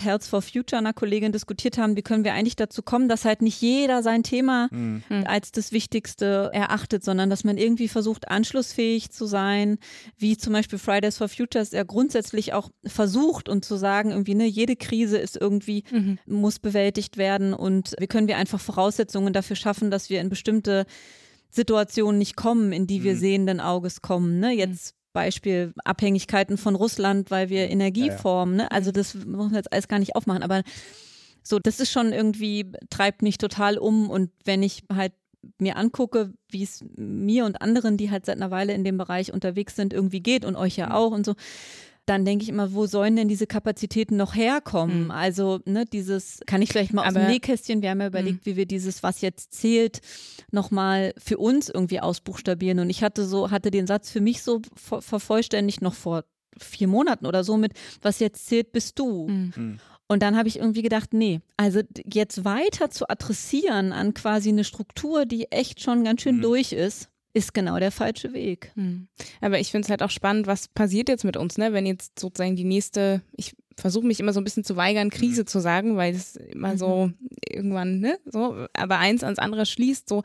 [SPEAKER 3] Health for Future, einer Kollegin, diskutiert haben, wie können wir eigentlich dazu kommen, dass halt nicht jeder sein Thema mhm. als das Wichtigste erachtet, sondern dass man irgendwie versucht, anschlussfähig zu sein, wie zum Beispiel Fridays for Future es ja grundsätzlich auch versucht und zu sagen, irgendwie, ne, jede Krise ist irgendwie, mhm. muss bewältigt werden und wie können wir einfach Voraussetzungen dafür schaffen, dass wir in bestimmte Situationen nicht kommen, in die wir mhm. sehenden Auges kommen. Ne? Jetzt Beispiel Abhängigkeiten von Russland, weil wir Energie ja, ja. formen. Ne? Also das muss man jetzt alles gar nicht aufmachen. Aber so, das ist schon irgendwie, treibt mich total um. Und wenn ich halt mir angucke, wie es mir und anderen, die halt seit einer Weile in dem Bereich unterwegs sind, irgendwie geht und euch ja mhm. auch und so, dann denke ich immer, wo sollen denn diese Kapazitäten noch herkommen? Mhm. Also, ne, dieses, kann ich vielleicht mal aus dem Nähkästchen, wir haben ja überlegt, mhm. wie wir dieses, was jetzt zählt, nochmal für uns irgendwie ausbuchstabieren. Und ich hatte so, hatte den Satz für mich so ver vervollständigt noch vor vier Monaten oder so mit, was jetzt zählt, bist du. Mhm. Und dann habe ich irgendwie gedacht, nee, also jetzt weiter zu adressieren an quasi eine Struktur, die echt schon ganz schön mhm. durch ist, ist genau der falsche Weg. Hm.
[SPEAKER 2] Aber ich finde es halt auch spannend, was passiert jetzt mit uns, ne? Wenn jetzt sozusagen die nächste, ich versuche mich immer so ein bisschen zu weigern, Krise mhm. zu sagen, weil es immer mhm. so irgendwann, ne, so, aber eins ans andere schließt, so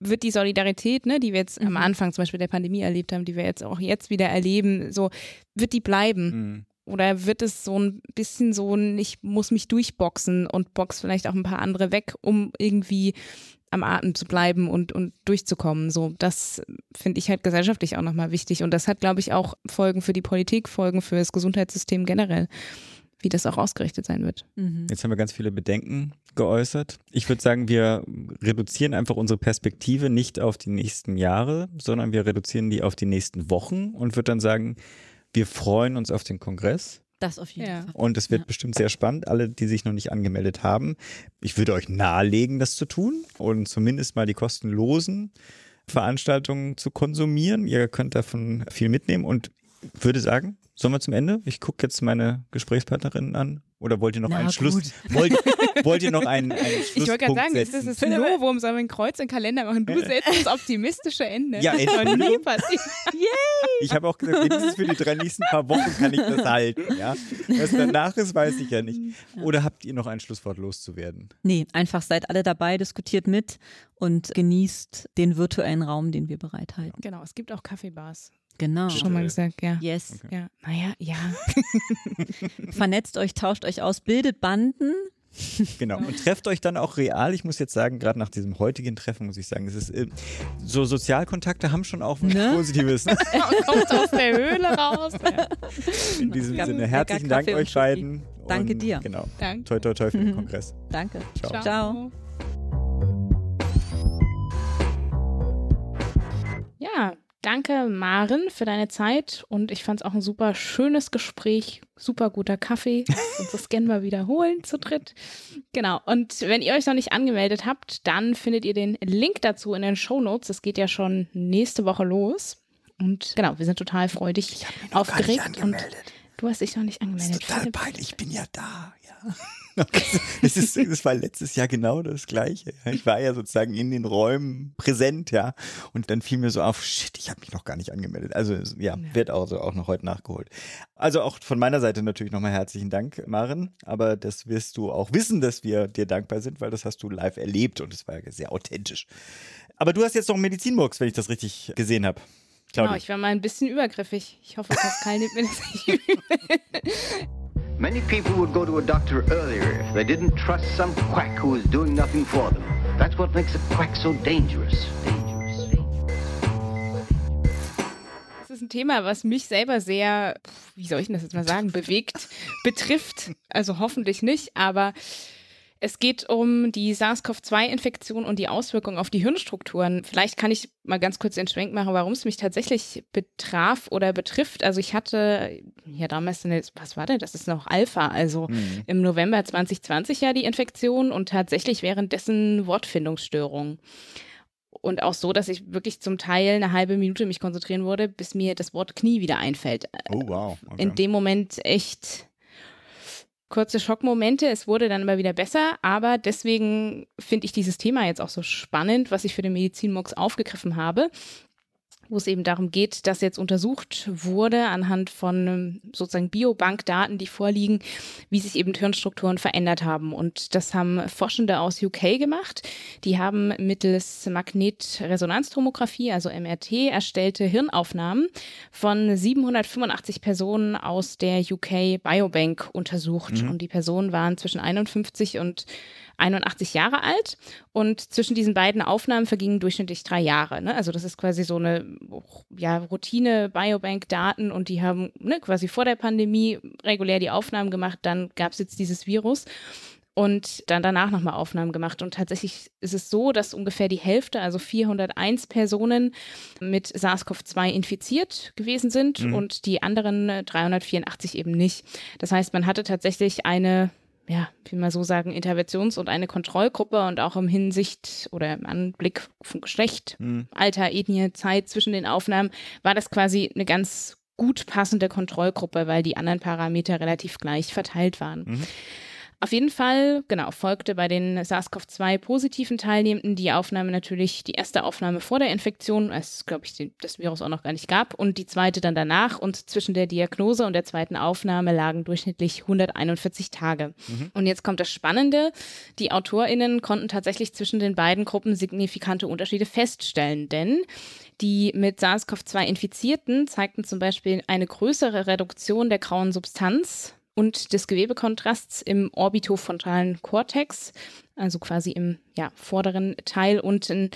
[SPEAKER 2] wird die Solidarität, ne, die wir jetzt mhm. am Anfang zum Beispiel der Pandemie erlebt haben, die wir jetzt auch jetzt wieder erleben, so, wird die bleiben? Mhm. Oder wird es so ein bisschen so ein, ich muss mich durchboxen und box vielleicht auch ein paar andere weg, um irgendwie am Atem zu bleiben und, und durchzukommen. So, das finde ich halt gesellschaftlich auch nochmal wichtig. Und das hat, glaube ich, auch Folgen für die Politik, Folgen für das Gesundheitssystem generell, wie das auch ausgerichtet sein wird.
[SPEAKER 1] Mhm. Jetzt haben wir ganz viele Bedenken geäußert. Ich würde sagen, wir reduzieren einfach unsere Perspektive nicht auf die nächsten Jahre, sondern wir reduzieren die auf die nächsten Wochen und würde dann sagen, wir freuen uns auf den Kongress.
[SPEAKER 3] Das auf jeden ja. Fall.
[SPEAKER 1] Und es wird ja. bestimmt sehr spannend. Alle, die sich noch nicht angemeldet haben, ich würde euch nahelegen, das zu tun und zumindest mal die kostenlosen Veranstaltungen zu konsumieren. Ihr könnt davon viel mitnehmen und würde sagen, Sollen wir zum Ende? Ich gucke jetzt meine Gesprächspartnerinnen an. Oder wollt ihr noch
[SPEAKER 3] Na,
[SPEAKER 1] einen Schluss? *laughs* Wollt, wollt ihr noch einen, einen
[SPEAKER 2] Ich wollte
[SPEAKER 1] Schlusspunkt
[SPEAKER 2] gerade sagen, ist
[SPEAKER 1] setzen?
[SPEAKER 2] das das Novum, sollen wir ein Kreuz im Kalender machen? Du setzt das optimistische Ende.
[SPEAKER 1] Ja,
[SPEAKER 2] das ist noch nie passiert. *laughs*
[SPEAKER 1] Ich habe auch gesagt, wenigstens für die drei nächsten paar Wochen kann ich das halten. Ja? Was danach ist, weiß ich ja nicht. Oder habt ihr noch ein Schlusswort loszuwerden?
[SPEAKER 3] Nee, einfach seid alle dabei, diskutiert mit und genießt den virtuellen Raum, den wir bereithalten.
[SPEAKER 2] Genau, es gibt auch Kaffeebars.
[SPEAKER 3] Genau.
[SPEAKER 2] Schon mal gesagt, ja.
[SPEAKER 3] Yes.
[SPEAKER 2] Ja, naja, ja. *laughs*
[SPEAKER 3] Vernetzt euch, tauscht euch aus, bildet Banden.
[SPEAKER 1] Genau. Und trefft euch dann auch real. Ich muss jetzt sagen, gerade nach diesem heutigen Treffen muss ich sagen, es ist äh, so Sozialkontakte haben schon auch was
[SPEAKER 3] Ne?
[SPEAKER 1] Positives. Ne? *laughs*
[SPEAKER 2] Kommt aus der Höhle raus. Ja.
[SPEAKER 1] In diesem
[SPEAKER 3] gab
[SPEAKER 1] Sinne, herzlichen Dank euch beiden.
[SPEAKER 3] Danke
[SPEAKER 1] Und,
[SPEAKER 3] dir.
[SPEAKER 1] Genau.
[SPEAKER 2] Danke.
[SPEAKER 1] Toi, toi, toi für den Kongress.
[SPEAKER 3] Danke.
[SPEAKER 1] Ciao.
[SPEAKER 3] Ciao.
[SPEAKER 2] Danke Maren für deine Zeit und ich fand es auch ein super schönes Gespräch, super guter Kaffee. *laughs* Uns das gerne mal wiederholen zu dritt. Genau, und wenn ihr euch noch nicht angemeldet habt, dann findet ihr den Link dazu in den Shownotes. Es geht ja schon nächste Woche los. Und genau, wir sind total freudig aufgeregt. Und du hast dich noch nicht angemeldet. Philipp.
[SPEAKER 1] peinlich. Ich bin ja da. Ja. Es ist, es war letztes Jahr genau das Gleiche. Ich war ja sozusagen in den Räumen präsent, ja. Und dann fiel mir so auf, shit, ich habe mich noch gar nicht angemeldet. Also ja, wird auch, so auch noch heute nachgeholt. Also auch von meiner Seite natürlich nochmal herzlichen Dank, Maren. Aber das wirst du auch wissen, dass wir dir dankbar sind, weil das hast du live erlebt und es war ja sehr authentisch. Aber du hast jetzt noch einen Medizinmurks, wenn ich das richtig gesehen habe.
[SPEAKER 2] Genau,
[SPEAKER 1] Claudia.
[SPEAKER 2] ich war mal ein bisschen übergriffig. Ich hoffe, Pascal nimmt mir das nicht übel.
[SPEAKER 4] Many people would go to a doctor earlier if they didn't trust some quack who is doing nothing for them. That's what makes a quack so dangerous. Dangerous.
[SPEAKER 2] Das ist ein Thema, was mich selber sehr, wie soll ich das jetzt mal sagen, bewegt, betrifft. Also hoffentlich nicht, aber es geht um die SARS-CoV-2-Infektion und die Auswirkungen auf die Hirnstrukturen. Vielleicht kann ich mal ganz kurz den Schwenk machen, warum es mich tatsächlich betraf oder betrifft. Also ich hatte ja damals eine, was war denn? Das ist noch Alpha, also im November 2020 ja die Infektion und tatsächlich währenddessen Wortfindungsstörungen. Und auch so, dass ich wirklich zum Teil eine halbe Minute mich konzentrieren wurde, bis mir das Wort Knie wieder einfällt.
[SPEAKER 1] Oh, wow. Okay.
[SPEAKER 2] In dem Moment echt kurze Schockmomente. Es wurde dann immer wieder besser, aber deswegen finde ich dieses Thema jetzt auch so spannend, was ich für den Medizinmux aufgegriffen habe wo es eben darum geht, dass jetzt untersucht wurde anhand von ähm, sozusagen Biobankdaten, die vorliegen, wie sich eben Hirnstrukturen verändert haben. Und das haben Forschende aus UK gemacht. Die haben mittels Magnetresonanztomographie, also MRT, erstellte Hirnaufnahmen von 785 Personen aus der UK Biobank untersucht. Und die Personen waren zwischen 51 und 81 Jahre alt und zwischen diesen beiden Aufnahmen vergingen durchschnittlich drei Jahre. Ne? Also das ist quasi so eine ja, Routine Biobank-Daten und die haben ne, quasi vor der Pandemie regulär die Aufnahmen gemacht, dann gab es jetzt dieses Virus und dann danach nochmal Aufnahmen gemacht. Und tatsächlich ist es so, dass ungefähr die Hälfte, also 401 Personen mit SARS-CoV-2 infiziert gewesen sind und die anderen äh, 384 eben nicht. Das heißt, man hatte tatsächlich eine ja, wie man so sagen, Interventions- und eine Kontrollgruppe und auch im Hinsicht oder im Anblick von Geschlecht, Alter, Ethnie, Zeit zwischen den Aufnahmen, war das quasi eine ganz gut passende Kontrollgruppe, weil die anderen Parameter relativ gleich verteilt waren. Auf jeden Fall, genau, folgte bei den SARS-CoV-2-positiven Teilnehmenden die Aufnahme natürlich die erste Aufnahme vor der Infektion, als glaube ich, das Virus auch noch gar nicht gab, und die zweite dann danach. Und zwischen der Diagnose und der zweiten Aufnahme lagen durchschnittlich 141 Tage. Und jetzt kommt das Spannende. Die AutorInnen konnten tatsächlich zwischen den beiden Gruppen signifikante Unterschiede feststellen, denn die mit SARS-CoV-2 Infizierten zeigten zum Beispiel eine größere Reduktion der grauen Substanz und des Gewebekontrasts im orbitofrontalen Kortex, also quasi im ja, vorderen Teil und ja,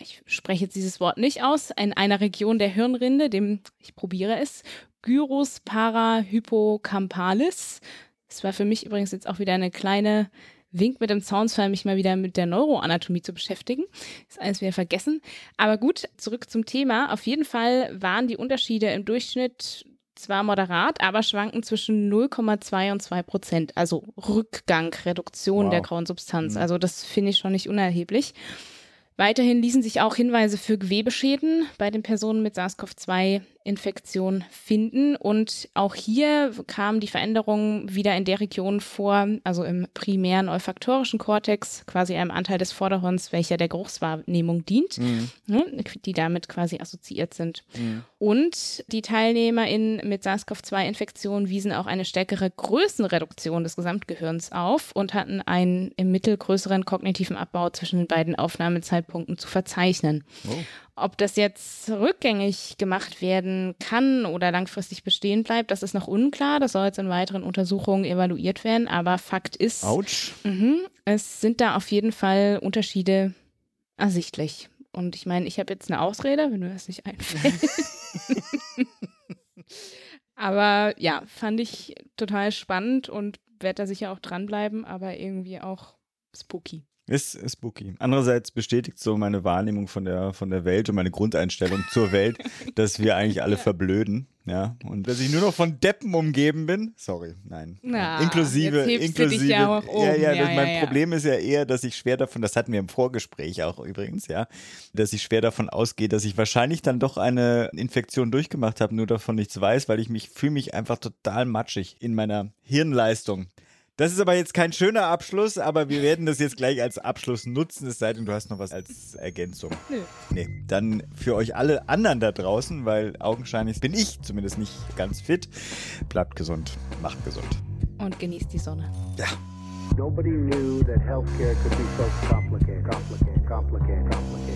[SPEAKER 2] ich spreche jetzt dieses Wort nicht aus, in einer Region der Hirnrinde, dem, ich probiere es, Gyrus parahippocampalis. Das war für mich übrigens jetzt auch wieder eine kleine Wink mit dem Soundsfall, mich mal wieder mit der Neuroanatomie zu beschäftigen. Ist alles wieder vergessen. Aber gut, zurück zum Thema. Auf jeden Fall waren die Unterschiede im Durchschnitt zwar moderat, aber schwanken zwischen 0,2 und 2 Prozent. Also Rückgang, Reduktion
[SPEAKER 1] Wow.
[SPEAKER 2] der grauen Substanz. Also das finde ich schon nicht unerheblich. Weiterhin ließen sich auch Hinweise für Gewebeschäden bei den Personen mit SARS-CoV-2 Infektion finden. Und auch hier kam die Veränderung wieder in der Region vor, also im primären olfaktorischen Kortex, quasi einem Anteil des Vorderhorns, welcher der Geruchswahrnehmung dient,
[SPEAKER 1] Mhm.
[SPEAKER 2] ne, die damit quasi assoziiert sind.
[SPEAKER 1] Mhm.
[SPEAKER 2] Und die TeilnehmerInnen mit SARS-CoV-2-Infektion wiesen auch eine stärkere Größenreduktion des Gesamtgehirns auf und hatten einen im Mittel größeren kognitiven Abbau zwischen den beiden Aufnahmezeitpunkten zu verzeichnen.
[SPEAKER 1] Oh.
[SPEAKER 2] Ob das jetzt rückgängig gemacht werden kann oder langfristig bestehen bleibt, das ist noch unklar. Das soll jetzt in weiteren Untersuchungen evaluiert werden. Aber Fakt ist,
[SPEAKER 1] Autsch.
[SPEAKER 2] mhm, es sind da auf jeden Fall Unterschiede ersichtlich. Und ich meine, ich habe jetzt eine Ausrede, wenn mir das nicht einfällt. *laughs* aber ja, fand ich total spannend und werde da sicher auch dranbleiben, aber irgendwie auch spooky.
[SPEAKER 1] Ist, ist spooky. Andererseits bestätigt so meine Wahrnehmung von der, von der Welt und meine Grundeinstellung zur Welt, *laughs* dass wir eigentlich alle verblöden. Ja, und dass ich nur noch von Deppen umgeben bin. Sorry, nein.
[SPEAKER 2] Na,
[SPEAKER 1] inklusive, inklusive.
[SPEAKER 2] ja um.
[SPEAKER 1] ja, ja,
[SPEAKER 2] Ja,
[SPEAKER 1] mein. Problem ist ja eher, dass ich schwer davon, das hatten wir im Vorgespräch auch übrigens, ja, dass ich schwer davon ausgehe, dass ich wahrscheinlich dann doch eine Infektion durchgemacht habe, nur davon nichts weiß, weil ich mich fühle mich einfach total matschig in meiner Hirnleistung. Das ist aber jetzt kein schöner Abschluss, aber wir werden das jetzt gleich als Abschluss nutzen, es sei denn, du hast noch was als Ergänzung.
[SPEAKER 2] Nö.
[SPEAKER 1] Nee, dann für euch alle anderen da draußen, weil augenscheinlich bin ich zumindest nicht ganz fit. Bleibt gesund, macht gesund.
[SPEAKER 2] Und genießt die Sonne.
[SPEAKER 1] Ja.
[SPEAKER 5] Nobody knew that healthcare could be so complicated, complicated, complicated, complicated, complicated.